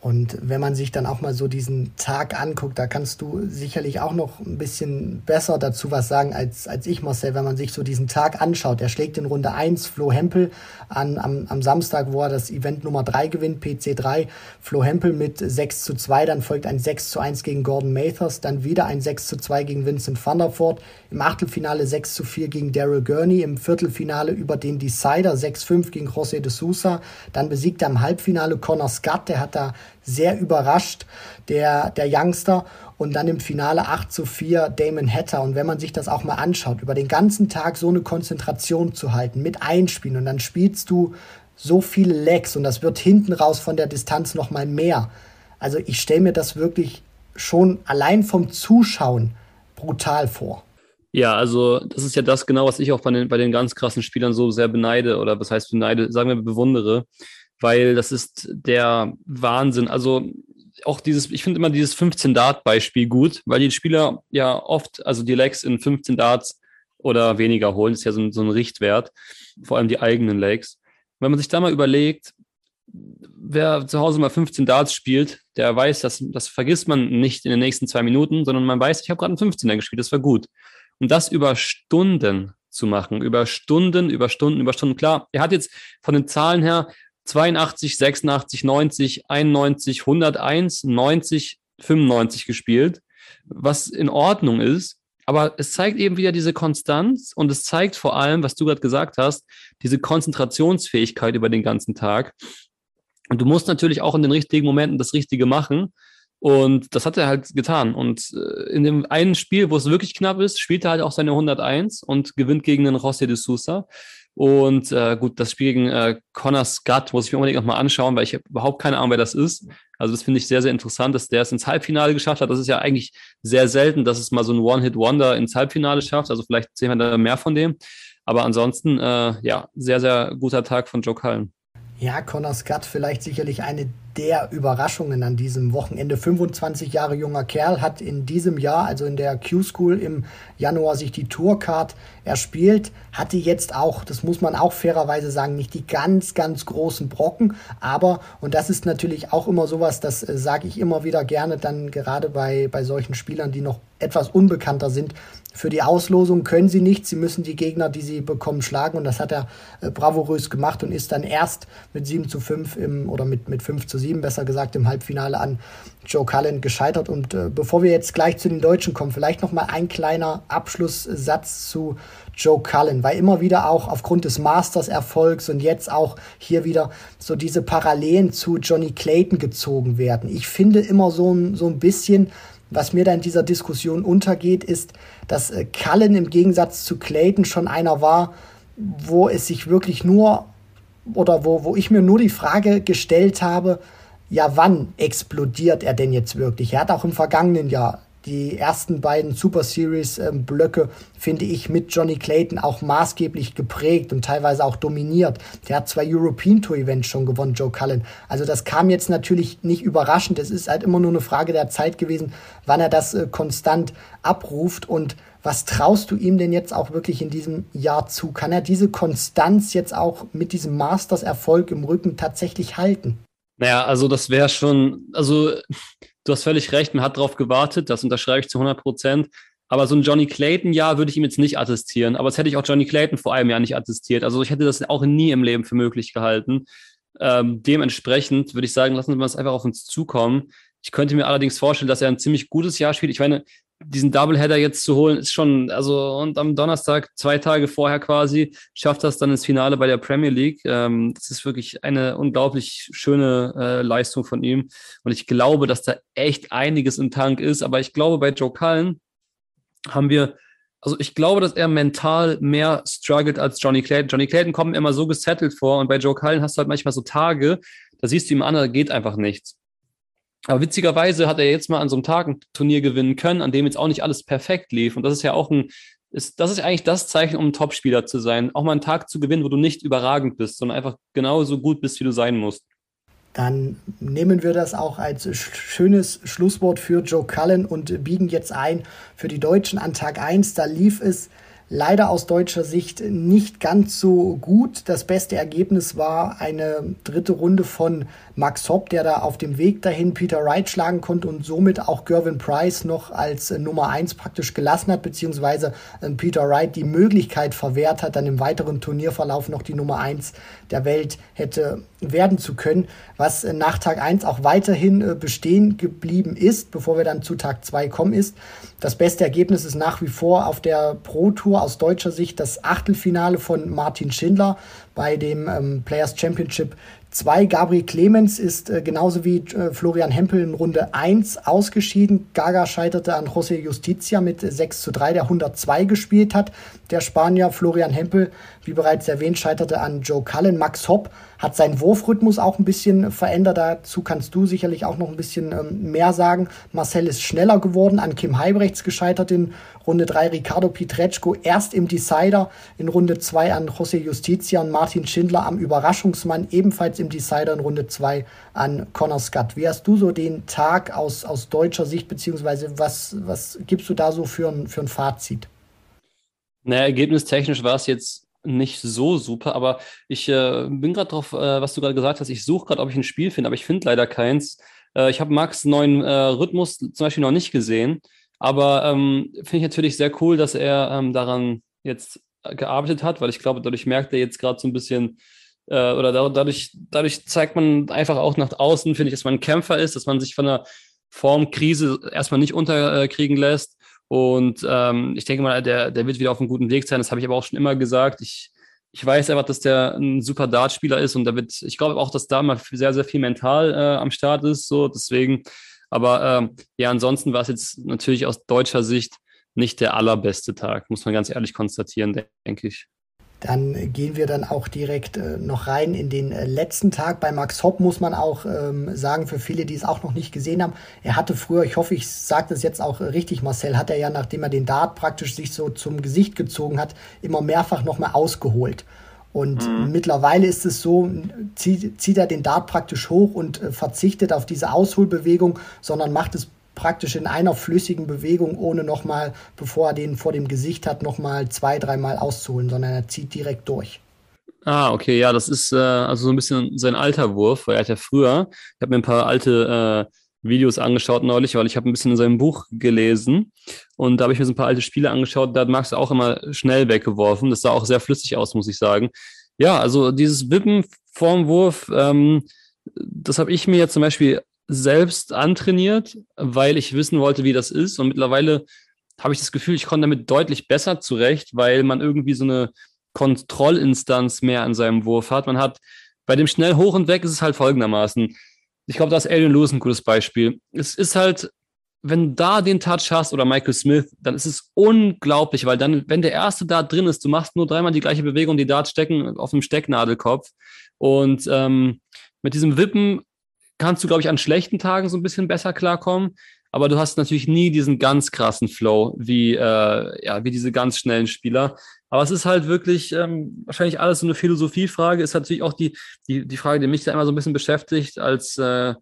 Und wenn man sich dann auch mal so diesen Tag anguckt, da kannst du sicherlich auch noch ein bisschen besser dazu was sagen als, als ich, Marcel, wenn man sich so diesen Tag anschaut. Er schlägt in Runde 1 Flo Hempel an, am, am Samstag, wo er das Event Nummer 3 gewinnt, PC 3. Flo Hempel mit 6 zu 2, dann folgt ein 6 zu 1 gegen Gordon Mathers, dann wieder ein 6 zu 2 gegen Vincent van der Voort. Im Achtelfinale 6 zu 4 gegen Daryl Gurney, im Viertelfinale über den Decider 6-5 gegen José de Sousa. Dann besiegt er im Halbfinale Connor Scott, der hat da sehr überrascht, der, der Youngster. Und dann im Finale 8 zu 4 Damon Hatter. Und wenn man sich das auch mal anschaut, über den ganzen Tag so eine Konzentration zu halten, mit Einspielen und dann spielst du so viele Legs und das wird hinten raus von der Distanz noch mal mehr. Also ich stelle mir das wirklich schon allein vom Zuschauen brutal vor.
Ja, also das ist ja das genau, was ich auch bei den, bei den ganz krassen Spielern so sehr beneide oder was heißt beneide, sagen wir bewundere weil das ist der Wahnsinn. Also auch dieses, ich finde immer dieses 15 Dart Beispiel gut, weil die Spieler ja oft, also die Legs in 15 Darts oder weniger holen, das ist ja so ein, so ein Richtwert, vor allem die eigenen Legs. Wenn man sich da mal überlegt, wer zu Hause mal 15 Darts spielt, der weiß, dass das vergisst man nicht in den nächsten zwei Minuten, sondern man weiß, ich habe gerade einen 15er gespielt, das war gut. Und das über Stunden zu machen, über Stunden, über Stunden, über Stunden. Klar, er hat jetzt von den Zahlen her 82, 86, 90, 91, 101, 90, 95 gespielt, was in Ordnung ist. Aber es zeigt eben wieder diese Konstanz und es zeigt vor allem, was du gerade gesagt hast, diese Konzentrationsfähigkeit über den ganzen Tag. Und du musst natürlich auch in den richtigen Momenten das Richtige machen. Und das hat er halt getan. Und äh, in dem einen Spiel, wo es wirklich knapp ist, spielt er halt auch seine 101 und gewinnt gegen den José de Sousa. Und äh, gut, das Spiel gegen äh, Connor Scott muss ich mir unbedingt nochmal anschauen, weil ich habe überhaupt keine Ahnung, wer das ist. Also das finde ich sehr, sehr interessant, dass der es ins Halbfinale geschafft hat. Das ist ja eigentlich sehr selten, dass es mal so ein One-Hit-Wonder ins Halbfinale schafft. Also vielleicht sehen wir da mehr von dem. Aber ansonsten, äh, ja, sehr, sehr guter Tag von Joe Cullen.
Ja, Connor Scott vielleicht sicherlich eine der Überraschungen an diesem Wochenende. 25 Jahre junger Kerl hat in diesem Jahr, also in der Q-School im Januar, sich die Tourcard erspielt. Hatte jetzt auch, das muss man auch fairerweise sagen, nicht die ganz, ganz großen Brocken. Aber, und das ist natürlich auch immer sowas, das äh, sage ich immer wieder gerne, dann gerade bei, bei solchen Spielern, die noch etwas unbekannter sind. Für die Auslosung können sie nicht. Sie müssen die Gegner, die sie bekommen, schlagen. Und das hat er äh, bravourös gemacht und ist dann erst mit 7 zu 5 im, oder mit, mit 5 zu 7, besser gesagt, im Halbfinale an Joe Cullen gescheitert. Und äh, bevor wir jetzt gleich zu den Deutschen kommen, vielleicht noch mal ein kleiner Abschlusssatz zu Joe Cullen, weil immer wieder auch aufgrund des Masters-Erfolgs und jetzt auch hier wieder so diese Parallelen zu Johnny Clayton gezogen werden. Ich finde immer so ein, so ein bisschen, was mir da in dieser Diskussion untergeht, ist, dass äh, Cullen im Gegensatz zu Clayton schon einer war, wo es sich wirklich nur oder wo, wo ich mir nur die Frage gestellt habe, ja, wann explodiert er denn jetzt wirklich? Er hat auch im vergangenen Jahr die ersten beiden Super Series ähm, Blöcke, finde ich, mit Johnny Clayton auch maßgeblich geprägt und teilweise auch dominiert. Der hat zwei European Tour Events schon gewonnen, Joe Cullen. Also das kam jetzt natürlich nicht überraschend. Es ist halt immer nur eine Frage der Zeit gewesen, wann er das äh, konstant abruft und was traust du ihm denn jetzt auch wirklich in diesem Jahr zu? Kann er diese Konstanz jetzt auch mit diesem Masters-Erfolg im Rücken tatsächlich halten?
Naja, also das wäre schon, also du hast völlig recht, man hat darauf gewartet, das unterschreibe ich zu 100 Prozent. Aber so ein Johnny Clayton-Jahr würde ich ihm jetzt nicht attestieren. Aber das hätte ich auch Johnny Clayton vor einem Jahr nicht attestiert. Also ich hätte das auch nie im Leben für möglich gehalten. Ähm, dementsprechend würde ich sagen, lassen wir es einfach auf uns zukommen. Ich könnte mir allerdings vorstellen, dass er ein ziemlich gutes Jahr spielt. Ich meine, diesen Doubleheader jetzt zu holen, ist schon, also und am Donnerstag, zwei Tage vorher quasi, schafft das dann ins Finale bei der Premier League. Ähm, das ist wirklich eine unglaublich schöne äh, Leistung von ihm. Und ich glaube, dass da echt einiges im Tank ist. Aber ich glaube, bei Joe Cullen haben wir, also ich glaube, dass er mental mehr struggelt als Johnny Clayton. Johnny Clayton kommt immer so gesettelt vor und bei Joe Cullen hast du halt manchmal so Tage, da siehst du ihm an, da geht einfach nichts. Aber witzigerweise hat er jetzt mal an so einem Tag ein Turnier gewinnen können, an dem jetzt auch nicht alles perfekt lief. Und das ist ja auch ein, ist, das ist eigentlich das Zeichen, um ein Topspieler zu sein. Auch mal einen Tag zu gewinnen, wo du nicht überragend bist, sondern einfach genauso gut bist, wie du sein musst.
Dann nehmen wir das auch als schönes Schlusswort für Joe Cullen und biegen jetzt ein für die Deutschen an Tag 1. Da lief es leider aus deutscher Sicht nicht ganz so gut. Das beste Ergebnis war eine dritte Runde von Max Hopp, der da auf dem Weg dahin Peter Wright schlagen konnte und somit auch Gervin Price noch als äh, Nummer eins praktisch gelassen hat, beziehungsweise äh, Peter Wright die Möglichkeit verwehrt hat, dann im weiteren Turnierverlauf noch die Nummer eins der Welt hätte werden zu können, was äh, nach Tag eins auch weiterhin bestehen geblieben ist, bevor wir dann zu Tag zwei kommen ist. Das beste Ergebnis ist nach wie vor auf der Pro Tour aus deutscher Sicht das Achtelfinale von Martin Schindler bei dem ähm, Players Championship 2. Gabriel Clemens ist äh, genauso wie äh, Florian Hempel in Runde 1 ausgeschieden. Gaga scheiterte an José Justicia mit 6 zu 3, der 102 gespielt hat. Der Spanier Florian Hempel, wie bereits erwähnt, scheiterte an Joe Cullen. Max Hopp hat seinen Wurfrhythmus auch ein bisschen verändert. Dazu kannst du sicherlich auch noch ein bisschen ähm, mehr sagen. Marcel ist schneller geworden, an Kim Heibrechts gescheitert in Runde 3. Ricardo Pietreczko erst im Decider, in Runde 2 an José Justicia und Martin Schindler am Überraschungsmann, ebenfalls im Decider in Runde 2 an Connor Scott. Wie hast du so den Tag aus, aus deutscher Sicht, beziehungsweise was, was gibst du da so für ein, für ein Fazit?
Naja, ergebnistechnisch war es jetzt nicht so super, aber ich äh, bin gerade drauf, äh, was du gerade gesagt hast. Ich suche gerade, ob ich ein Spiel finde, aber ich finde leider keins. Äh, ich habe Max neuen äh, Rhythmus zum Beispiel noch nicht gesehen, aber ähm, finde ich natürlich sehr cool, dass er ähm, daran jetzt gearbeitet hat, weil ich glaube, dadurch merkt er jetzt gerade so ein bisschen, äh, oder dadurch, dadurch zeigt man einfach auch nach außen, finde ich, dass man ein Kämpfer ist, dass man sich von einer Formkrise erstmal nicht unterkriegen lässt und ähm, ich denke mal, der, der wird wieder auf einem guten Weg sein. Das habe ich aber auch schon immer gesagt. Ich ich weiß einfach, dass der ein super Dartspieler ist und da wird, ich glaube auch, dass da mal sehr, sehr viel mental äh, am Start ist, so deswegen. Aber äh, ja, ansonsten war es jetzt natürlich aus deutscher Sicht nicht der allerbeste Tag, muss man ganz ehrlich konstatieren, denke ich.
Dann gehen wir dann auch direkt äh, noch rein in den äh, letzten Tag. Bei Max Hopp muss man auch ähm, sagen, für viele, die es auch noch nicht gesehen haben, er hatte früher, ich hoffe, ich sage das jetzt auch richtig, Marcel, hat er ja, nachdem er den Dart praktisch sich so zum Gesicht gezogen hat, immer mehrfach nochmal ausgeholt. Und mhm. mittlerweile ist es so, zieht, zieht er den Dart praktisch hoch und äh, verzichtet auf diese Ausholbewegung, sondern macht es praktisch in einer flüssigen Bewegung, ohne nochmal, bevor er den vor dem Gesicht hat, nochmal zwei, dreimal auszuholen, sondern er zieht direkt durch.
Ah, okay, ja, das ist äh, also so ein bisschen sein alter Wurf, weil er hat ja früher, ich habe mir ein paar alte äh, Videos angeschaut neulich, weil ich habe ein bisschen in seinem Buch gelesen und da habe ich mir so ein paar alte Spiele angeschaut, da hat Max auch immer schnell weggeworfen, das sah auch sehr flüssig aus, muss ich sagen. Ja, also dieses Wippen vorm Wurf, ähm, das habe ich mir jetzt zum Beispiel selbst antrainiert, weil ich wissen wollte, wie das ist. Und mittlerweile habe ich das Gefühl, ich komme damit deutlich besser zurecht, weil man irgendwie so eine Kontrollinstanz mehr an seinem Wurf hat. Man hat bei dem schnell hoch und weg ist es halt folgendermaßen. Ich glaube, da ist Adrian Lewis ein gutes Beispiel. Es ist halt, wenn du da den Touch hast oder Michael Smith, dann ist es unglaublich, weil dann, wenn der erste Dart drin ist, du machst nur dreimal die gleiche Bewegung, die Darts stecken auf dem Stecknadelkopf. Und ähm, mit diesem Wippen kannst du, glaube ich, an schlechten Tagen so ein bisschen besser klarkommen. Aber du hast natürlich nie diesen ganz krassen Flow wie, äh, ja, wie diese ganz schnellen Spieler. Aber es ist halt wirklich ähm, wahrscheinlich alles so eine Philosophiefrage. Ist natürlich auch die, die, die Frage, die mich da immer so ein bisschen beschäftigt als äh,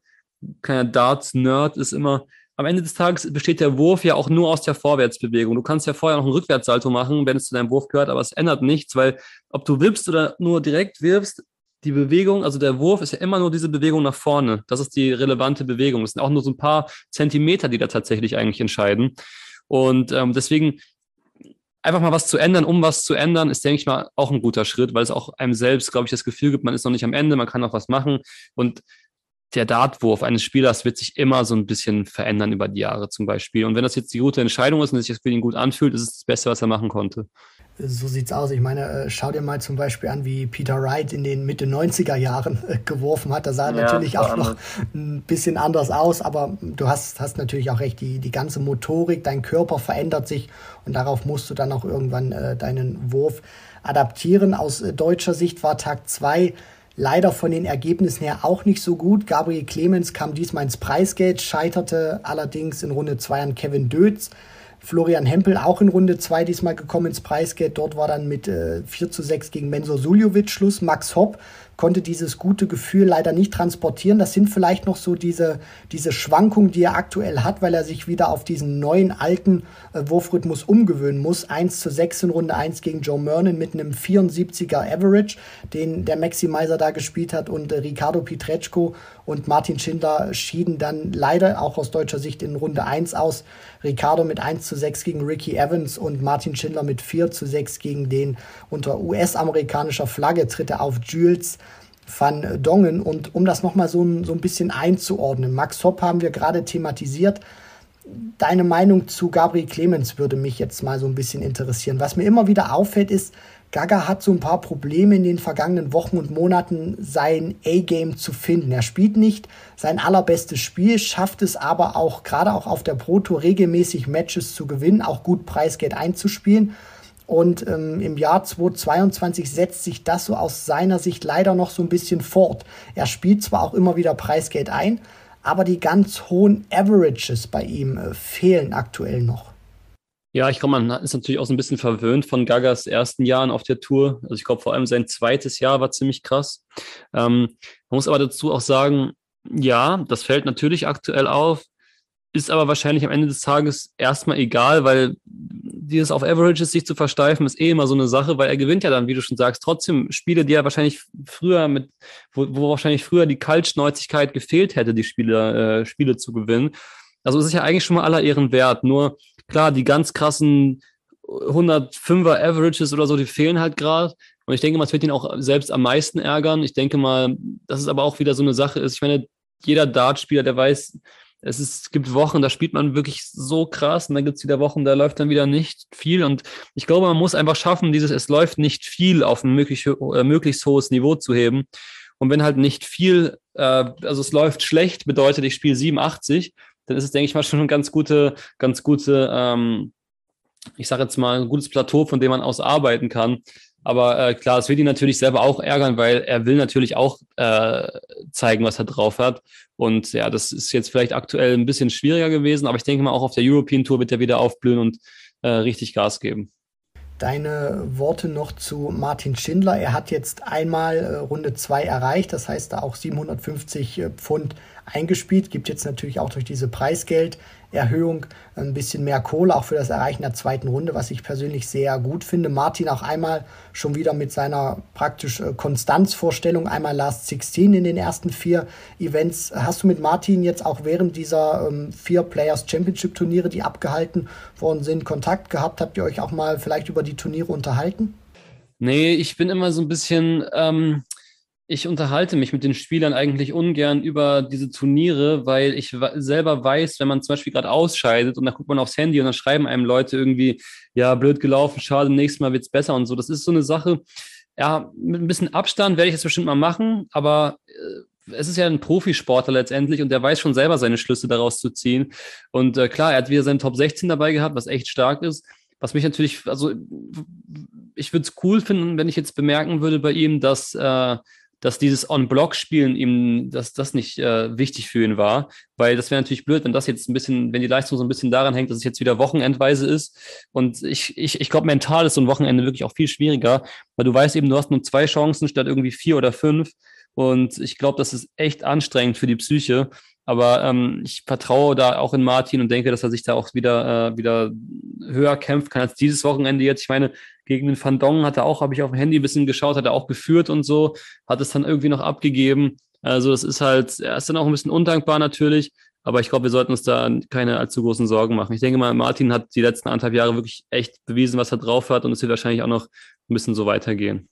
kleiner Darts-Nerd, ist immer, am Ende des Tages besteht der Wurf ja auch nur aus der Vorwärtsbewegung. Du kannst ja vorher noch einen Rückwärtssalto machen, wenn es zu deinem Wurf gehört, aber es ändert nichts, weil ob du wippst oder nur direkt wirfst, die Bewegung, also der Wurf ist ja immer nur diese Bewegung nach vorne. Das ist die relevante Bewegung. Es sind auch nur so ein paar Zentimeter, die da tatsächlich eigentlich entscheiden. Und ähm, deswegen einfach mal was zu ändern, um was zu ändern, ist, denke ich mal, auch ein guter Schritt, weil es auch einem selbst, glaube ich, das Gefühl gibt, man ist noch nicht am Ende, man kann noch was machen. Und der Dartwurf eines Spielers wird sich immer so ein bisschen verändern über die Jahre zum Beispiel. Und wenn das jetzt die gute Entscheidung ist und sich das für ihn gut anfühlt, ist es das Beste, was er machen konnte
so sieht's aus. Ich meine, äh, schau dir mal zum Beispiel an, wie Peter Wright in den Mitte 90er Jahren äh, geworfen hat. Da sah ja, natürlich auch noch ein bisschen anders aus, aber du hast, hast natürlich auch recht, die, die ganze Motorik, dein Körper verändert sich und darauf musst du dann auch irgendwann äh, deinen Wurf adaptieren. Aus äh, deutscher Sicht war Tag zwei leider von den Ergebnissen her auch nicht so gut. Gabriel Clemens kam diesmal ins Preisgeld, scheiterte allerdings in Runde zwei an Kevin Dötz. Florian Hempel auch in Runde 2 diesmal gekommen ins Preisgeld. Dort war dann mit äh, 4 zu 6 gegen Mensur Suljovic Schluss. Max Hopp konnte dieses gute Gefühl leider nicht transportieren. Das sind vielleicht noch so diese, diese Schwankungen, die er aktuell hat, weil er sich wieder auf diesen neuen alten äh, Wurfrhythmus umgewöhnen muss. 1 zu 6 in Runde 1 gegen Joe Mernon mit einem 74er Average, den der Maximizer da gespielt hat und äh, Ricardo Pietreczko und Martin Schindler schieden dann leider auch aus deutscher Sicht in Runde 1 aus. Ricardo mit 1 zu 6 gegen Ricky Evans und Martin Schindler mit 4 zu 6 gegen den unter US-amerikanischer Flagge tritt er auf Jules Van Dongen. Und um das nochmal so, so ein bisschen einzuordnen, Max Hopp haben wir gerade thematisiert. Deine Meinung zu Gabriel Clemens würde mich jetzt mal so ein bisschen interessieren. Was mir immer wieder auffällt, ist, Gaga hat so ein paar Probleme in den vergangenen Wochen und Monaten, sein A-Game zu finden. Er spielt nicht sein allerbestes Spiel, schafft es aber auch, gerade auch auf der Pro Tour, regelmäßig Matches zu gewinnen, auch gut Preisgeld einzuspielen. Und ähm, im Jahr 2022 setzt sich das so aus seiner Sicht leider noch so ein bisschen fort. Er spielt zwar auch immer wieder Preisgeld ein, aber die ganz hohen Averages bei ihm äh, fehlen aktuell noch.
Ja, ich glaube, man ist natürlich auch so ein bisschen verwöhnt von Gagas ersten Jahren auf der Tour. Also ich glaube, vor allem sein zweites Jahr war ziemlich krass. Ähm, man muss aber dazu auch sagen, ja, das fällt natürlich aktuell auf, ist aber wahrscheinlich am Ende des Tages erstmal egal, weil dieses auf Averages sich zu versteifen, ist eh immer so eine Sache, weil er gewinnt ja dann, wie du schon sagst, trotzdem Spiele, die er wahrscheinlich früher mit, wo, wo wahrscheinlich früher die Kaltschnäuzigkeit gefehlt hätte, die Spiele, äh, Spiele zu gewinnen. Also es ist ja eigentlich schon mal aller Ehren wert. Nur klar, die ganz krassen 105er Averages oder so, die fehlen halt gerade. Und ich denke mal, es wird ihn auch selbst am meisten ärgern. Ich denke mal, dass es aber auch wieder so eine Sache ist. Ich meine, jeder Dartspieler, der weiß, es, ist, es gibt Wochen, da spielt man wirklich so krass und dann gibt es wieder Wochen, da läuft dann wieder nicht viel. Und ich glaube, man muss einfach schaffen, dieses Es läuft nicht viel auf ein möglich, äh, möglichst hohes Niveau zu heben. Und wenn halt nicht viel, äh, also es läuft schlecht, bedeutet, ich spiele 87, dann ist es, denke ich mal, schon eine ganz gute, ganz gute, ähm, ich sage jetzt mal, ein gutes Plateau, von dem man aus arbeiten kann. Aber äh, klar, es wird ihn natürlich selber auch ärgern, weil er will natürlich auch äh, zeigen, was er drauf hat. Und ja, das ist jetzt vielleicht aktuell ein bisschen schwieriger gewesen, aber ich denke mal, auch auf der European Tour wird er wieder aufblühen und äh, richtig Gas geben.
Deine Worte noch zu Martin Schindler. Er hat jetzt einmal äh, Runde 2 erreicht, das heißt da auch 750 äh, Pfund eingespielt. Gibt jetzt natürlich auch durch diese Preisgelderhöhung ein bisschen mehr Kohle, auch für das Erreichen der zweiten Runde, was ich persönlich sehr gut finde. Martin auch einmal schon wieder mit seiner praktisch äh, Konstanzvorstellung, einmal Last 16 in den ersten vier Events. Hast du mit Martin jetzt auch während dieser ähm, vier Players Championship Turniere, die abgehalten worden sind, Kontakt gehabt? Habt ihr euch auch mal vielleicht über die Turniere unterhalten?
Nee, ich bin immer so ein bisschen, ähm, ich unterhalte mich mit den Spielern eigentlich ungern über diese Turniere, weil ich selber weiß, wenn man zum Beispiel gerade ausscheidet und dann guckt man aufs Handy und dann schreiben einem Leute irgendwie, ja, blöd gelaufen, schade, nächstes Mal wird's besser und so. Das ist so eine Sache, ja, mit ein bisschen Abstand werde ich das bestimmt mal machen, aber äh, es ist ja ein Profisportler letztendlich und der weiß schon selber seine Schlüsse daraus zu ziehen. Und äh, klar, er hat wieder seinen Top 16 dabei gehabt, was echt stark ist. Was mich natürlich, also ich würde es cool finden, wenn ich jetzt bemerken würde bei ihm, dass äh, dass dieses On-Block-Spielen ihm, dass das nicht äh, wichtig für ihn war, weil das wäre natürlich blöd, wenn das jetzt ein bisschen, wenn die Leistung so ein bisschen daran hängt, dass es jetzt wieder wochenendweise ist. Und ich, ich, ich glaube, mental ist so ein Wochenende wirklich auch viel schwieriger, weil du weißt eben, du hast nur zwei Chancen statt irgendwie vier oder fünf. Und ich glaube, das ist echt anstrengend für die Psyche. Aber ähm, ich vertraue da auch in Martin und denke, dass er sich da auch wieder, äh, wieder höher kämpfen kann als dieses Wochenende jetzt. Ich meine, gegen den Van Dong hat er auch, habe ich auf dem Handy ein bisschen geschaut, hat er auch geführt und so, hat es dann irgendwie noch abgegeben. Also das ist halt, er ist dann auch ein bisschen undankbar natürlich, aber ich glaube, wir sollten uns da keine allzu großen Sorgen machen. Ich denke mal, Martin hat die letzten anderthalb Jahre wirklich echt bewiesen, was er drauf hat und es wird wahrscheinlich auch noch ein bisschen so weitergehen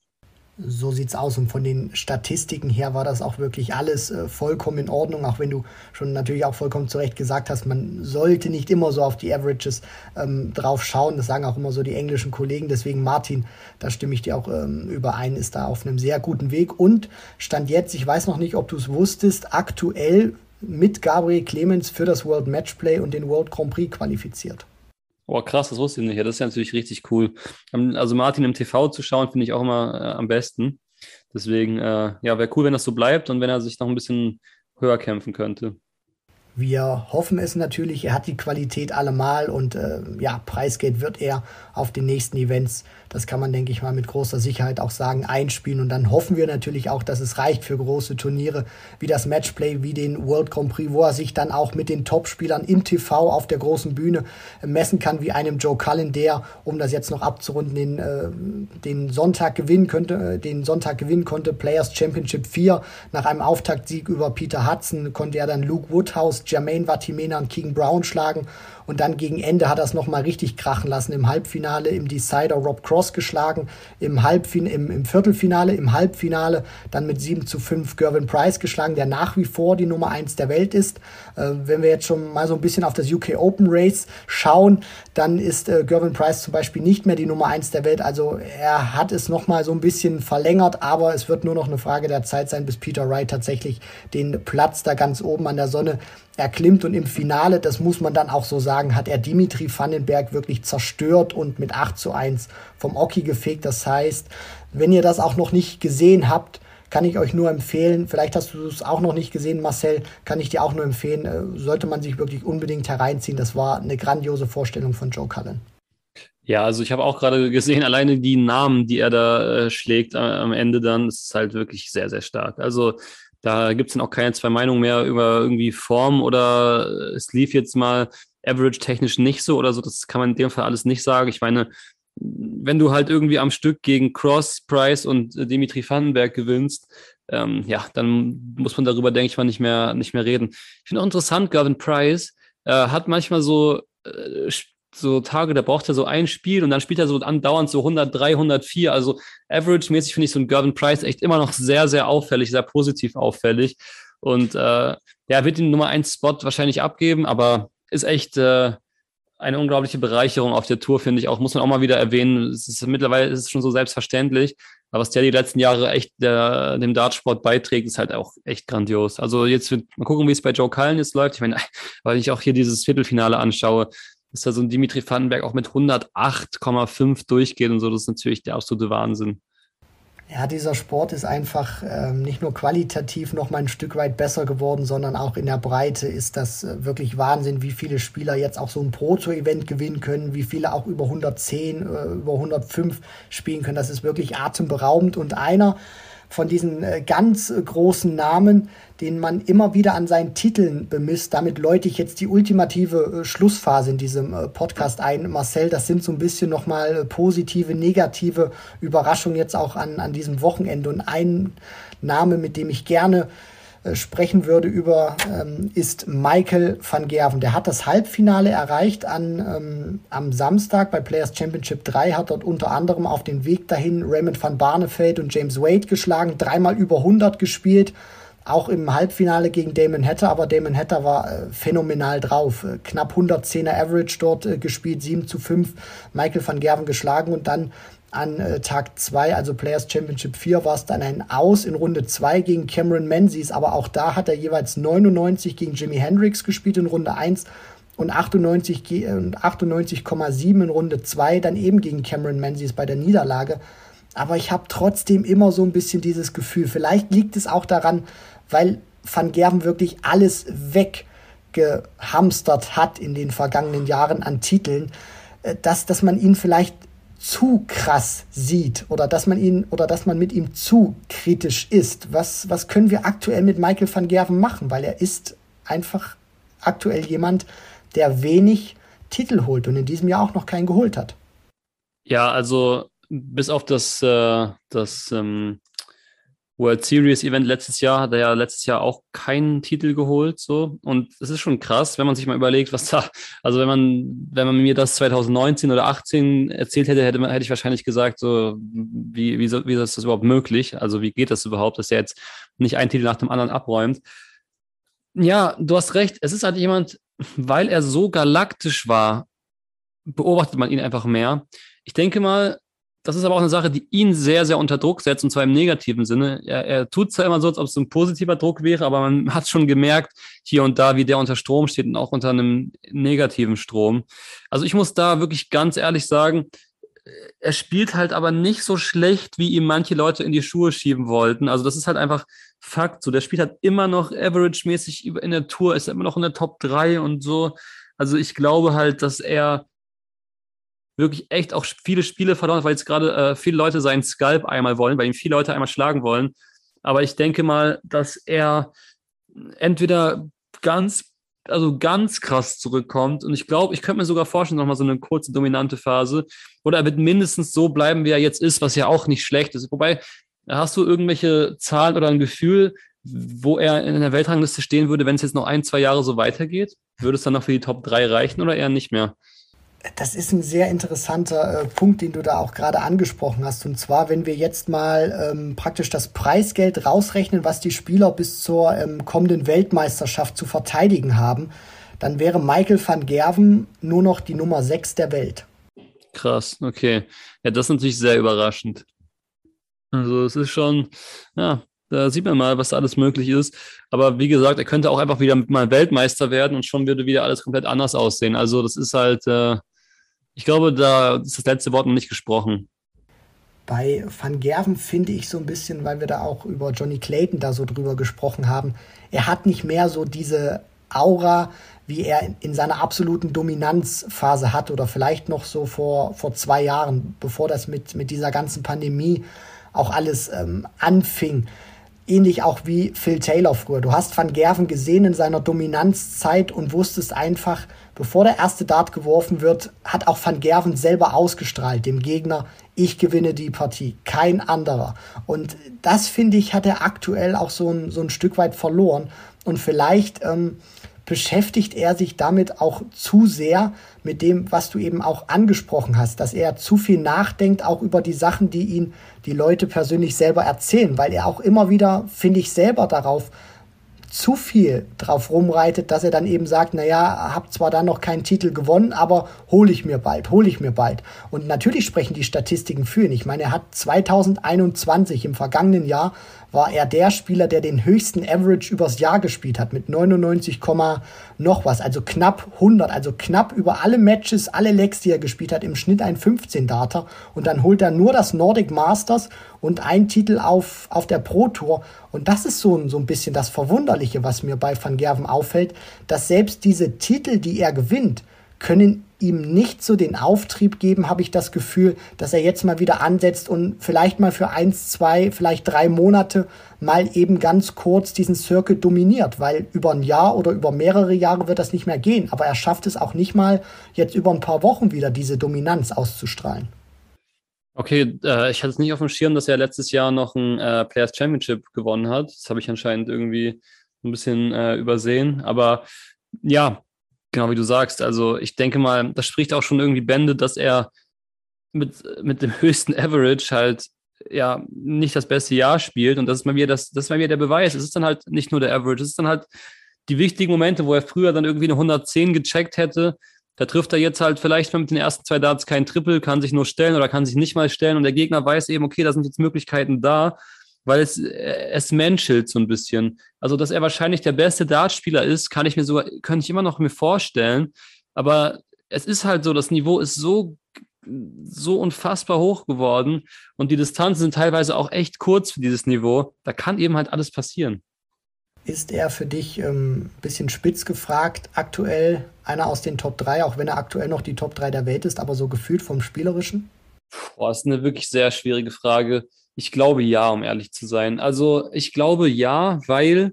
so sieht's aus. Und von den Statistiken her war das auch wirklich alles äh, vollkommen in Ordnung, auch wenn du schon natürlich auch vollkommen zu Recht gesagt hast, man sollte nicht immer so auf die Averages ähm, drauf schauen. Das sagen auch immer so die englischen Kollegen. Deswegen Martin, da stimme ich dir auch ähm, überein, ist da auf einem sehr guten Weg. Und stand jetzt, ich weiß noch nicht, ob du es wusstest, aktuell mit Gabriel Clemens für das World Matchplay und den World Grand Prix qualifiziert.
Oh, krass, das wusste ich nicht. Ja, das ist ja natürlich richtig cool. Also Martin im TV zu schauen, finde ich auch immer äh, am besten. Deswegen, äh, ja, wäre cool, wenn das so bleibt und wenn er sich noch ein bisschen höher kämpfen könnte.
Wir hoffen es natürlich, er hat die Qualität allemal und äh, ja, Preisgeld wird er auf den nächsten Events das kann man, denke ich mal, mit großer Sicherheit auch sagen, einspielen. Und dann hoffen wir natürlich auch, dass es reicht für große Turniere wie das Matchplay, wie den World Grand Prix, wo er sich dann auch mit den Topspielern im TV auf der großen Bühne messen kann, wie einem Joe Cullen, der, um das jetzt noch abzurunden, den, äh, den Sonntag gewinnen könnte, äh, den Sonntag gewinnen konnte, Players Championship 4. Nach einem Auftaktsieg über Peter Hudson konnte er dann Luke Woodhouse, Jermaine Vatimena und Keegan Brown schlagen und dann gegen Ende hat er es nochmal richtig krachen lassen. Im Halbfinale, im Decider Rob Cross geschlagen, im, Halbfin im, im Viertelfinale, im Halbfinale dann mit 7 zu 5 Gervin Price geschlagen, der nach wie vor die Nummer 1 der Welt ist. Äh, wenn wir jetzt schon mal so ein bisschen auf das UK Open Race schauen, dann ist äh, Gervin Price zum Beispiel nicht mehr die Nummer 1 der Welt. Also er hat es nochmal so ein bisschen verlängert, aber es wird nur noch eine Frage der Zeit sein, bis Peter Wright tatsächlich den Platz da ganz oben an der Sonne erklimmt und im Finale, das muss man dann auch so sagen, hat er Dimitri Vandenberg wirklich zerstört und mit 8 zu 1 vom Oki gefegt. Das heißt, wenn ihr das auch noch nicht gesehen habt, kann ich euch nur empfehlen, vielleicht hast du es auch noch nicht gesehen, Marcel, kann ich dir auch nur empfehlen, äh, sollte man sich wirklich unbedingt hereinziehen. Das war eine grandiose Vorstellung von Joe Cullen.
Ja, also ich habe auch gerade gesehen, alleine die Namen, die er da äh, schlägt äh, am Ende dann, ist halt wirklich sehr, sehr stark. Also da gibt es dann auch keine zwei Meinungen mehr über irgendwie Form oder es lief jetzt mal average-technisch nicht so oder so. Das kann man in dem Fall alles nicht sagen. Ich meine, wenn du halt irgendwie am Stück gegen Cross, Price und Dimitri Vandenberg gewinnst, ähm, ja, dann muss man darüber, denke ich mal, nicht mehr, nicht mehr reden. Ich finde auch interessant, Gavin Price äh, hat manchmal so äh, so Tage, da braucht er so ein Spiel und dann spielt er so andauernd so 103, 104. Also average-mäßig finde ich so ein Gervin Price echt immer noch sehr, sehr auffällig, sehr positiv auffällig. Und äh, ja, wird den Nummer 1 Spot wahrscheinlich abgeben, aber ist echt äh, eine unglaubliche Bereicherung auf der Tour, finde ich auch. Muss man auch mal wieder erwähnen. Es ist mittlerweile ist es schon so selbstverständlich. Aber was der die letzten Jahre echt der, dem Dartsport beiträgt, ist halt auch echt grandios. Also jetzt mal gucken, wie es bei Joe Cullen jetzt läuft. Ich meine, <laughs> weil ich auch hier dieses Viertelfinale anschaue, ist da so ein Dimitri Vandenberg auch mit 108,5 durchgeht und so. Das ist natürlich der absolute Wahnsinn.
Ja, dieser Sport ist einfach ähm, nicht nur qualitativ noch mal ein Stück weit besser geworden, sondern auch in der Breite ist das äh, wirklich Wahnsinn, wie viele Spieler jetzt auch so ein Proto-Event gewinnen können, wie viele auch über 110, äh, über 105 spielen können. Das ist wirklich atemberaubend und einer, von diesen äh, ganz großen Namen, den man immer wieder an seinen Titeln bemisst. Damit läute ich jetzt die ultimative äh, Schlussphase in diesem äh, Podcast ein. Marcel, das sind so ein bisschen nochmal positive, negative Überraschungen jetzt auch an, an diesem Wochenende. Und ein Name, mit dem ich gerne äh, sprechen würde über, ähm, ist Michael van Gerven. Der hat das Halbfinale erreicht an, ähm, am Samstag bei Players Championship 3, hat dort unter anderem auf den Weg dahin Raymond van Barneveld und James Wade geschlagen, dreimal über 100 gespielt, auch im Halbfinale gegen Damon Hatter, aber Damon Hatter war äh, phänomenal drauf. Äh, knapp 110er Average dort äh, gespielt, 7 zu 5, Michael van Gerven geschlagen und dann an Tag 2, also Players Championship 4, war es dann ein Aus in Runde 2 gegen Cameron Menzies, aber auch da hat er jeweils 99 gegen Jimi Hendrix gespielt in Runde 1 und 98,7 98 in Runde 2 dann eben gegen Cameron Menzies bei der Niederlage. Aber ich habe trotzdem immer so ein bisschen dieses Gefühl, vielleicht liegt es auch daran, weil Van Gerven wirklich alles weggehamstert hat in den vergangenen Jahren an Titeln, äh, dass, dass man ihn vielleicht zu krass sieht oder dass man ihn oder dass man mit ihm zu kritisch ist. Was, was können wir aktuell mit Michael van Gerven machen? Weil er ist einfach aktuell jemand, der wenig Titel holt und in diesem Jahr auch noch keinen geholt hat.
Ja, also bis auf das, äh, das ähm, World Series Event letztes Jahr hat er ja letztes Jahr auch keinen Titel geholt, so. Und es ist schon krass, wenn man sich mal überlegt, was da, also wenn man, wenn man mir das 2019 oder 18 erzählt hätte, hätte, man, hätte ich wahrscheinlich gesagt, so, wie, wie, wie ist das überhaupt möglich? Also wie geht das überhaupt, dass er jetzt nicht einen Titel nach dem anderen abräumt? Ja, du hast recht. Es ist halt jemand, weil er so galaktisch war, beobachtet man ihn einfach mehr. Ich denke mal, das ist aber auch eine Sache, die ihn sehr, sehr unter Druck setzt, und zwar im negativen Sinne. Er, er tut zwar immer so, als ob es ein positiver Druck wäre, aber man <laughs> hat schon gemerkt, hier und da, wie der unter Strom steht und auch unter einem negativen Strom. Also ich muss da wirklich ganz ehrlich sagen, er spielt halt aber nicht so schlecht, wie ihm manche Leute in die Schuhe schieben wollten. Also das ist halt einfach Fakt. So, der spielt halt immer noch average-mäßig in der Tour, ist immer noch in der Top 3 und so. Also ich glaube halt, dass er wirklich echt auch viele Spiele verloren, weil jetzt gerade äh, viele Leute seinen Scalp einmal wollen, weil ihm viele Leute einmal schlagen wollen. Aber ich denke mal, dass er entweder ganz, also ganz krass zurückkommt. Und ich glaube, ich könnte mir sogar vorstellen, nochmal so eine kurze dominante Phase. Oder er wird mindestens so bleiben, wie er jetzt ist, was ja auch nicht schlecht ist. Wobei, hast du irgendwelche Zahlen oder ein Gefühl, wo er in der Weltrangliste stehen würde, wenn es jetzt noch ein, zwei Jahre so weitergeht? Würde es dann noch für die Top 3 reichen oder eher nicht mehr?
Das ist ein sehr interessanter äh, Punkt, den du da auch gerade angesprochen hast. Und zwar, wenn wir jetzt mal ähm, praktisch das Preisgeld rausrechnen, was die Spieler bis zur ähm, kommenden Weltmeisterschaft zu verteidigen haben, dann wäre Michael van Gerven nur noch die Nummer 6 der Welt.
Krass, okay. Ja, das ist natürlich sehr überraschend. Also es ist schon, ja, da sieht man mal, was alles möglich ist. Aber wie gesagt, er könnte auch einfach wieder mal Weltmeister werden und schon würde wieder alles komplett anders aussehen. Also das ist halt, äh, ich glaube, da ist das letzte Wort noch nicht gesprochen.
Bei Van Gerven finde ich so ein bisschen, weil wir da auch über Johnny Clayton da so drüber gesprochen haben, er hat nicht mehr so diese Aura, wie er in seiner absoluten Dominanzphase hat oder vielleicht noch so vor, vor zwei Jahren, bevor das mit, mit dieser ganzen Pandemie auch alles ähm, anfing ähnlich auch wie Phil Taylor früher. Du hast Van Gerven gesehen in seiner Dominanzzeit und wusstest einfach, bevor der erste Dart geworfen wird, hat auch Van Gerven selber ausgestrahlt dem Gegner, ich gewinne die Partie, kein anderer. Und das, finde ich, hat er aktuell auch so ein, so ein Stück weit verloren. Und vielleicht ähm, beschäftigt er sich damit auch zu sehr mit dem, was du eben auch angesprochen hast, dass er zu viel nachdenkt, auch über die Sachen, die ihn die Leute persönlich selber erzählen, weil er auch immer wieder, finde ich, selber darauf zu viel drauf rumreitet, dass er dann eben sagt, naja, hab zwar da noch keinen Titel gewonnen, aber hole ich mir bald, hole ich mir bald. Und natürlich sprechen die Statistiken für ihn. Ich meine, er hat 2021 im vergangenen Jahr war er der Spieler, der den höchsten Average übers Jahr gespielt hat mit 99, noch was, also knapp 100, also knapp über alle Matches, alle Legs, die er gespielt hat, im Schnitt ein 15 Data und dann holt er nur das Nordic Masters und ein Titel auf, auf der Pro Tour. Und das ist so, so ein bisschen das Verwunderliche, was mir bei Van Gerven auffällt, dass selbst diese Titel, die er gewinnt, können ihm nicht so den Auftrieb geben, habe ich das Gefühl, dass er jetzt mal wieder ansetzt und vielleicht mal für eins, zwei, vielleicht drei Monate mal eben ganz kurz diesen Circuit dominiert, weil über ein Jahr oder über mehrere Jahre wird das nicht mehr gehen. Aber er schafft es auch nicht mal jetzt über ein paar Wochen wieder diese Dominanz auszustrahlen.
Okay, äh, ich hatte es nicht auf dem Schirm, dass er letztes Jahr noch ein äh, Players Championship gewonnen hat. Das habe ich anscheinend irgendwie ein bisschen äh, übersehen. Aber ja, genau wie du sagst. Also ich denke mal, das spricht auch schon irgendwie Bände, dass er mit, mit dem <laughs> höchsten Average halt ja nicht das beste Jahr spielt. Und das ist mal wieder das, das ist mal wieder der Beweis. Es ist dann halt nicht nur der Average, es ist dann halt die wichtigen Momente, wo er früher dann irgendwie eine 110 gecheckt hätte. Da trifft er jetzt halt vielleicht mit den ersten zwei Darts kein Triple, kann sich nur stellen oder kann sich nicht mal stellen und der Gegner weiß eben, okay, da sind jetzt Möglichkeiten da weil es, äh, es menschelt so ein bisschen. Also, dass er wahrscheinlich der beste Dartspieler ist, kann ich mir sogar, könnte ich immer noch mir vorstellen. Aber es ist halt so, das Niveau ist so, so unfassbar hoch geworden und die Distanzen sind teilweise auch echt kurz für dieses Niveau. Da kann eben halt alles passieren.
Ist er für dich ein ähm, bisschen spitz gefragt, aktuell einer aus den Top 3, auch wenn er aktuell noch die Top 3 der Welt ist, aber so gefühlt vom Spielerischen?
Boah, ist eine wirklich sehr schwierige Frage. Ich glaube ja, um ehrlich zu sein. Also ich glaube ja, weil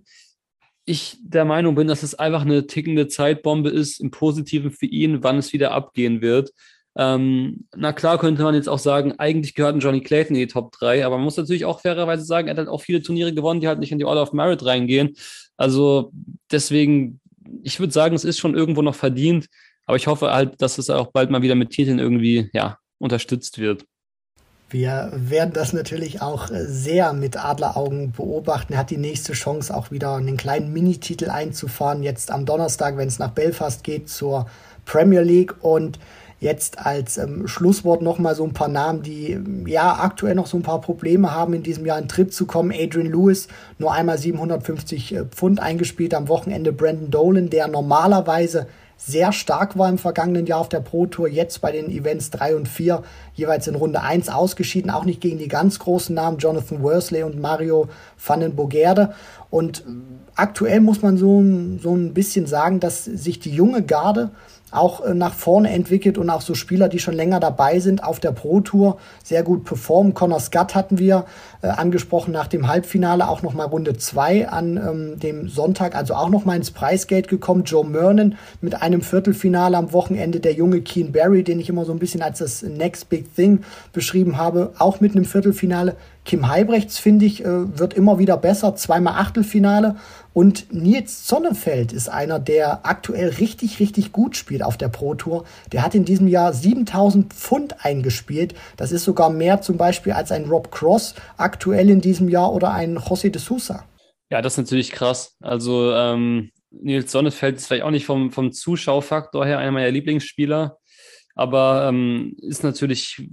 ich der Meinung bin, dass es einfach eine tickende Zeitbombe ist, im Positiven für ihn, wann es wieder abgehen wird. Ähm, na klar könnte man jetzt auch sagen, eigentlich gehört ein Johnny Clayton in die Top 3, aber man muss natürlich auch fairerweise sagen, er hat halt auch viele Turniere gewonnen, die halt nicht in die All of Merit reingehen. Also deswegen, ich würde sagen, es ist schon irgendwo noch verdient, aber ich hoffe halt, dass es auch bald mal wieder mit Titeln irgendwie, ja, unterstützt wird.
Wir werden das natürlich auch äh, sehr mit Adleraugen beobachten. Er hat die nächste Chance, auch wieder einen kleinen Minititel einzufahren. Jetzt am Donnerstag, wenn es nach Belfast geht, zur Premier League. Und jetzt als ähm, Schlusswort nochmal so ein paar Namen, die ja aktuell noch so ein paar Probleme haben, in diesem Jahr in Trip zu kommen. Adrian Lewis, nur einmal 750 äh, Pfund eingespielt am Wochenende. Brandon Dolan, der normalerweise sehr stark war im vergangenen Jahr auf der Pro Tour, jetzt bei den Events 3 und 4 jeweils in Runde 1 ausgeschieden, auch nicht gegen die ganz großen Namen Jonathan Worsley und Mario van den Bogerde. Und aktuell muss man so, so ein bisschen sagen, dass sich die junge Garde auch äh, nach vorne entwickelt und auch so Spieler, die schon länger dabei sind auf der Pro Tour, sehr gut performen. Connor Scott hatten wir äh, angesprochen nach dem Halbfinale, auch nochmal Runde 2 an ähm, dem Sonntag, also auch nochmal ins Preisgeld gekommen. Joe Mernon mit einem Viertelfinale am Wochenende, der junge Keen Barry, den ich immer so ein bisschen als das Next Big Thing beschrieben habe, auch mit einem Viertelfinale. Kim Heibrechts, finde ich, äh, wird immer wieder besser, zweimal Achtelfinale. Und Nils Sonnefeld ist einer, der aktuell richtig, richtig gut spielt auf der Pro Tour. Der hat in diesem Jahr 7000 Pfund eingespielt. Das ist sogar mehr zum Beispiel als ein Rob Cross aktuell in diesem Jahr oder ein José de Sousa.
Ja, das ist natürlich krass. Also ähm, Nils Sonnefeld ist vielleicht auch nicht vom, vom Zuschauerfaktor her einer meiner Lieblingsspieler, aber ähm, ist natürlich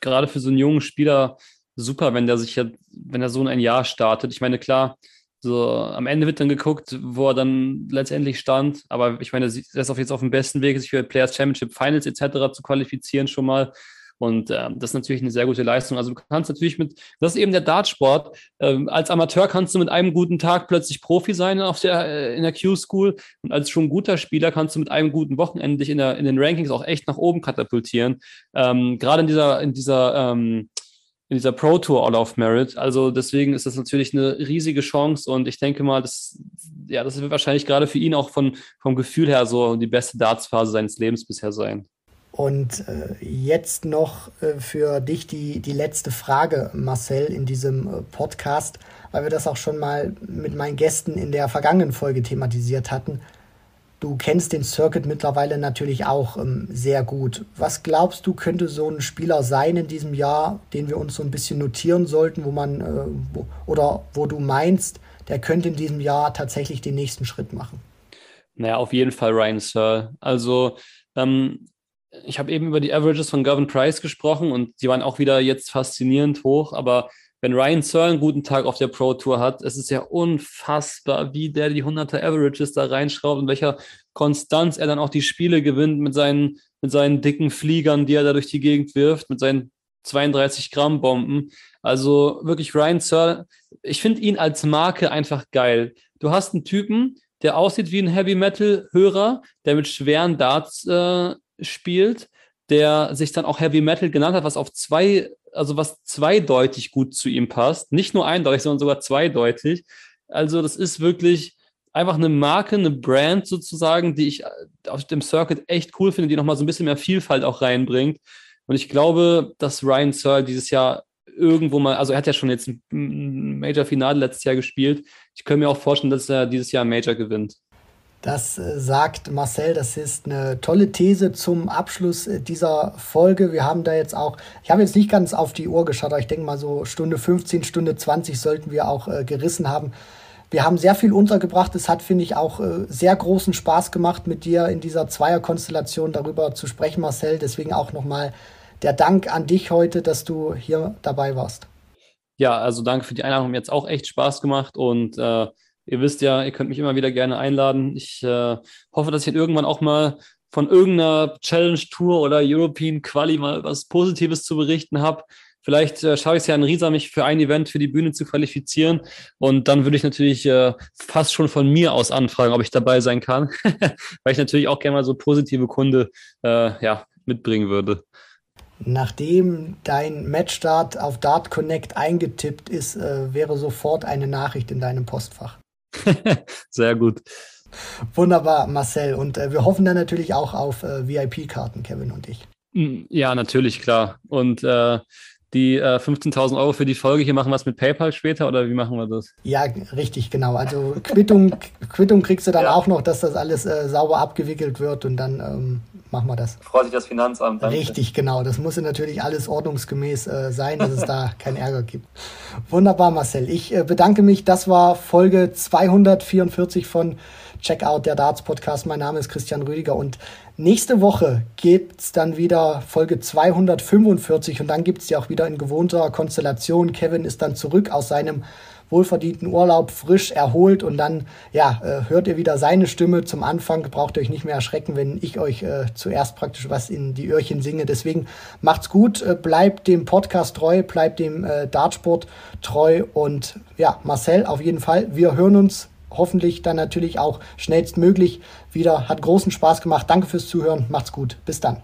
gerade für so einen jungen Spieler super, wenn der sich ja, wenn er so in ein Jahr startet. Ich meine, klar, so am Ende wird dann geguckt, wo er dann letztendlich stand. Aber ich meine, er ist auf jetzt auf dem besten Weg, sich für Players Championship Finals etc. zu qualifizieren schon mal. Und ähm, das ist natürlich eine sehr gute Leistung. Also du kannst natürlich mit, das ist eben der Dartsport. Ähm, als Amateur kannst du mit einem guten Tag plötzlich Profi sein auf der, äh, in der Q-School. Und als schon guter Spieler kannst du mit einem guten Wochenende dich in, der, in den Rankings auch echt nach oben katapultieren. Ähm, Gerade in dieser, in dieser ähm, in dieser Pro Tour All of Merit. Also deswegen ist das natürlich eine riesige Chance und ich denke mal, das, ja, das wird wahrscheinlich gerade für ihn auch von, vom Gefühl her so die beste Dartsphase seines Lebens bisher sein.
Und äh, jetzt noch äh, für dich die, die letzte Frage, Marcel, in diesem äh, Podcast, weil wir das auch schon mal mit meinen Gästen in der vergangenen Folge thematisiert hatten. Du kennst den Circuit mittlerweile natürlich auch ähm, sehr gut. Was glaubst du, könnte so ein Spieler sein in diesem Jahr, den wir uns so ein bisschen notieren sollten, wo man äh, oder wo du meinst, der könnte in diesem Jahr tatsächlich den nächsten Schritt machen?
Naja, auf jeden Fall Ryan Searle. Also ähm, ich habe eben über die Averages von Gavin Price gesprochen und die waren auch wieder jetzt faszinierend hoch, aber wenn Ryan Searle einen guten Tag auf der Pro Tour hat, es ist ja unfassbar, wie der die 100er Averages da reinschraubt und welcher Konstanz er dann auch die Spiele gewinnt mit seinen, mit seinen dicken Fliegern, die er da durch die Gegend wirft, mit seinen 32 Gramm Bomben. Also wirklich Ryan Searle, ich finde ihn als Marke einfach geil. Du hast einen Typen, der aussieht wie ein Heavy Metal Hörer, der mit schweren Darts äh, spielt, der sich dann auch Heavy Metal genannt hat, was auf zwei also was zweideutig gut zu ihm passt. Nicht nur eindeutig, sondern sogar zweideutig. Also das ist wirklich einfach eine Marke, eine Brand sozusagen, die ich auf dem Circuit echt cool finde, die nochmal so ein bisschen mehr Vielfalt auch reinbringt. Und ich glaube, dass Ryan Searle dieses Jahr irgendwo mal, also er hat ja schon jetzt ein Major-Finale letztes Jahr gespielt. Ich könnte mir auch vorstellen, dass er dieses Jahr ein Major gewinnt.
Das äh, sagt Marcel, das ist eine tolle These zum Abschluss äh, dieser Folge. Wir haben da jetzt auch, ich habe jetzt nicht ganz auf die Uhr geschaut, aber ich denke mal so Stunde 15, Stunde 20 sollten wir auch äh, gerissen haben. Wir haben sehr viel untergebracht. Es hat, finde ich, auch äh, sehr großen Spaß gemacht, mit dir in dieser Zweierkonstellation darüber zu sprechen, Marcel. Deswegen auch nochmal der Dank an dich heute, dass du hier dabei warst.
Ja, also danke für die Einladung. Mir jetzt auch echt Spaß gemacht und äh, Ihr wisst ja, ihr könnt mich immer wieder gerne einladen. Ich äh, hoffe, dass ich irgendwann auch mal von irgendeiner Challenge Tour oder European Quali mal was Positives zu berichten habe. Vielleicht äh, schaffe ich es ja in Riesa, mich für ein Event für die Bühne zu qualifizieren. Und dann würde ich natürlich äh, fast schon von mir aus anfragen, ob ich dabei sein kann, <laughs> weil ich natürlich auch gerne mal so positive Kunde äh, ja, mitbringen würde.
Nachdem dein Matchstart auf Dart Connect eingetippt ist, äh, wäre sofort eine Nachricht in deinem Postfach. <laughs>
Sehr gut.
Wunderbar, Marcel. Und äh, wir hoffen dann natürlich auch auf äh, VIP-Karten, Kevin und ich.
Mm, ja, natürlich, klar. Und äh, die äh, 15.000 Euro für die Folge hier machen wir es mit PayPal später oder wie machen wir das?
Ja, richtig, genau. Also Quittung, Quittung kriegst du dann ja. auch noch, dass das alles äh, sauber abgewickelt wird und dann ähm, machen wir das.
Freut sich das Finanzamt.
Danke. Richtig, genau. Das muss natürlich alles ordnungsgemäß äh, sein, dass es da <laughs> keinen Ärger gibt. Wunderbar, Marcel. Ich äh, bedanke mich. Das war Folge 244 von Checkout der Darts Podcast. Mein Name ist Christian Rüdiger und nächste Woche gibt's dann wieder Folge 245 und dann gibt's ja auch wieder in gewohnter Konstellation. Kevin ist dann zurück aus seinem wohlverdienten Urlaub frisch erholt und dann ja äh, hört ihr wieder seine Stimme. Zum Anfang braucht ihr euch nicht mehr erschrecken wenn ich euch äh, zuerst praktisch was in die Öhrchen singe. Deswegen macht's gut äh, bleibt dem Podcast treu bleibt dem äh, Dartsport treu und ja Marcel auf jeden Fall wir hören uns hoffentlich dann natürlich auch schnellstmöglich wieder. Hat großen Spaß gemacht. Danke fürs Zuhören. Macht's gut. Bis dann.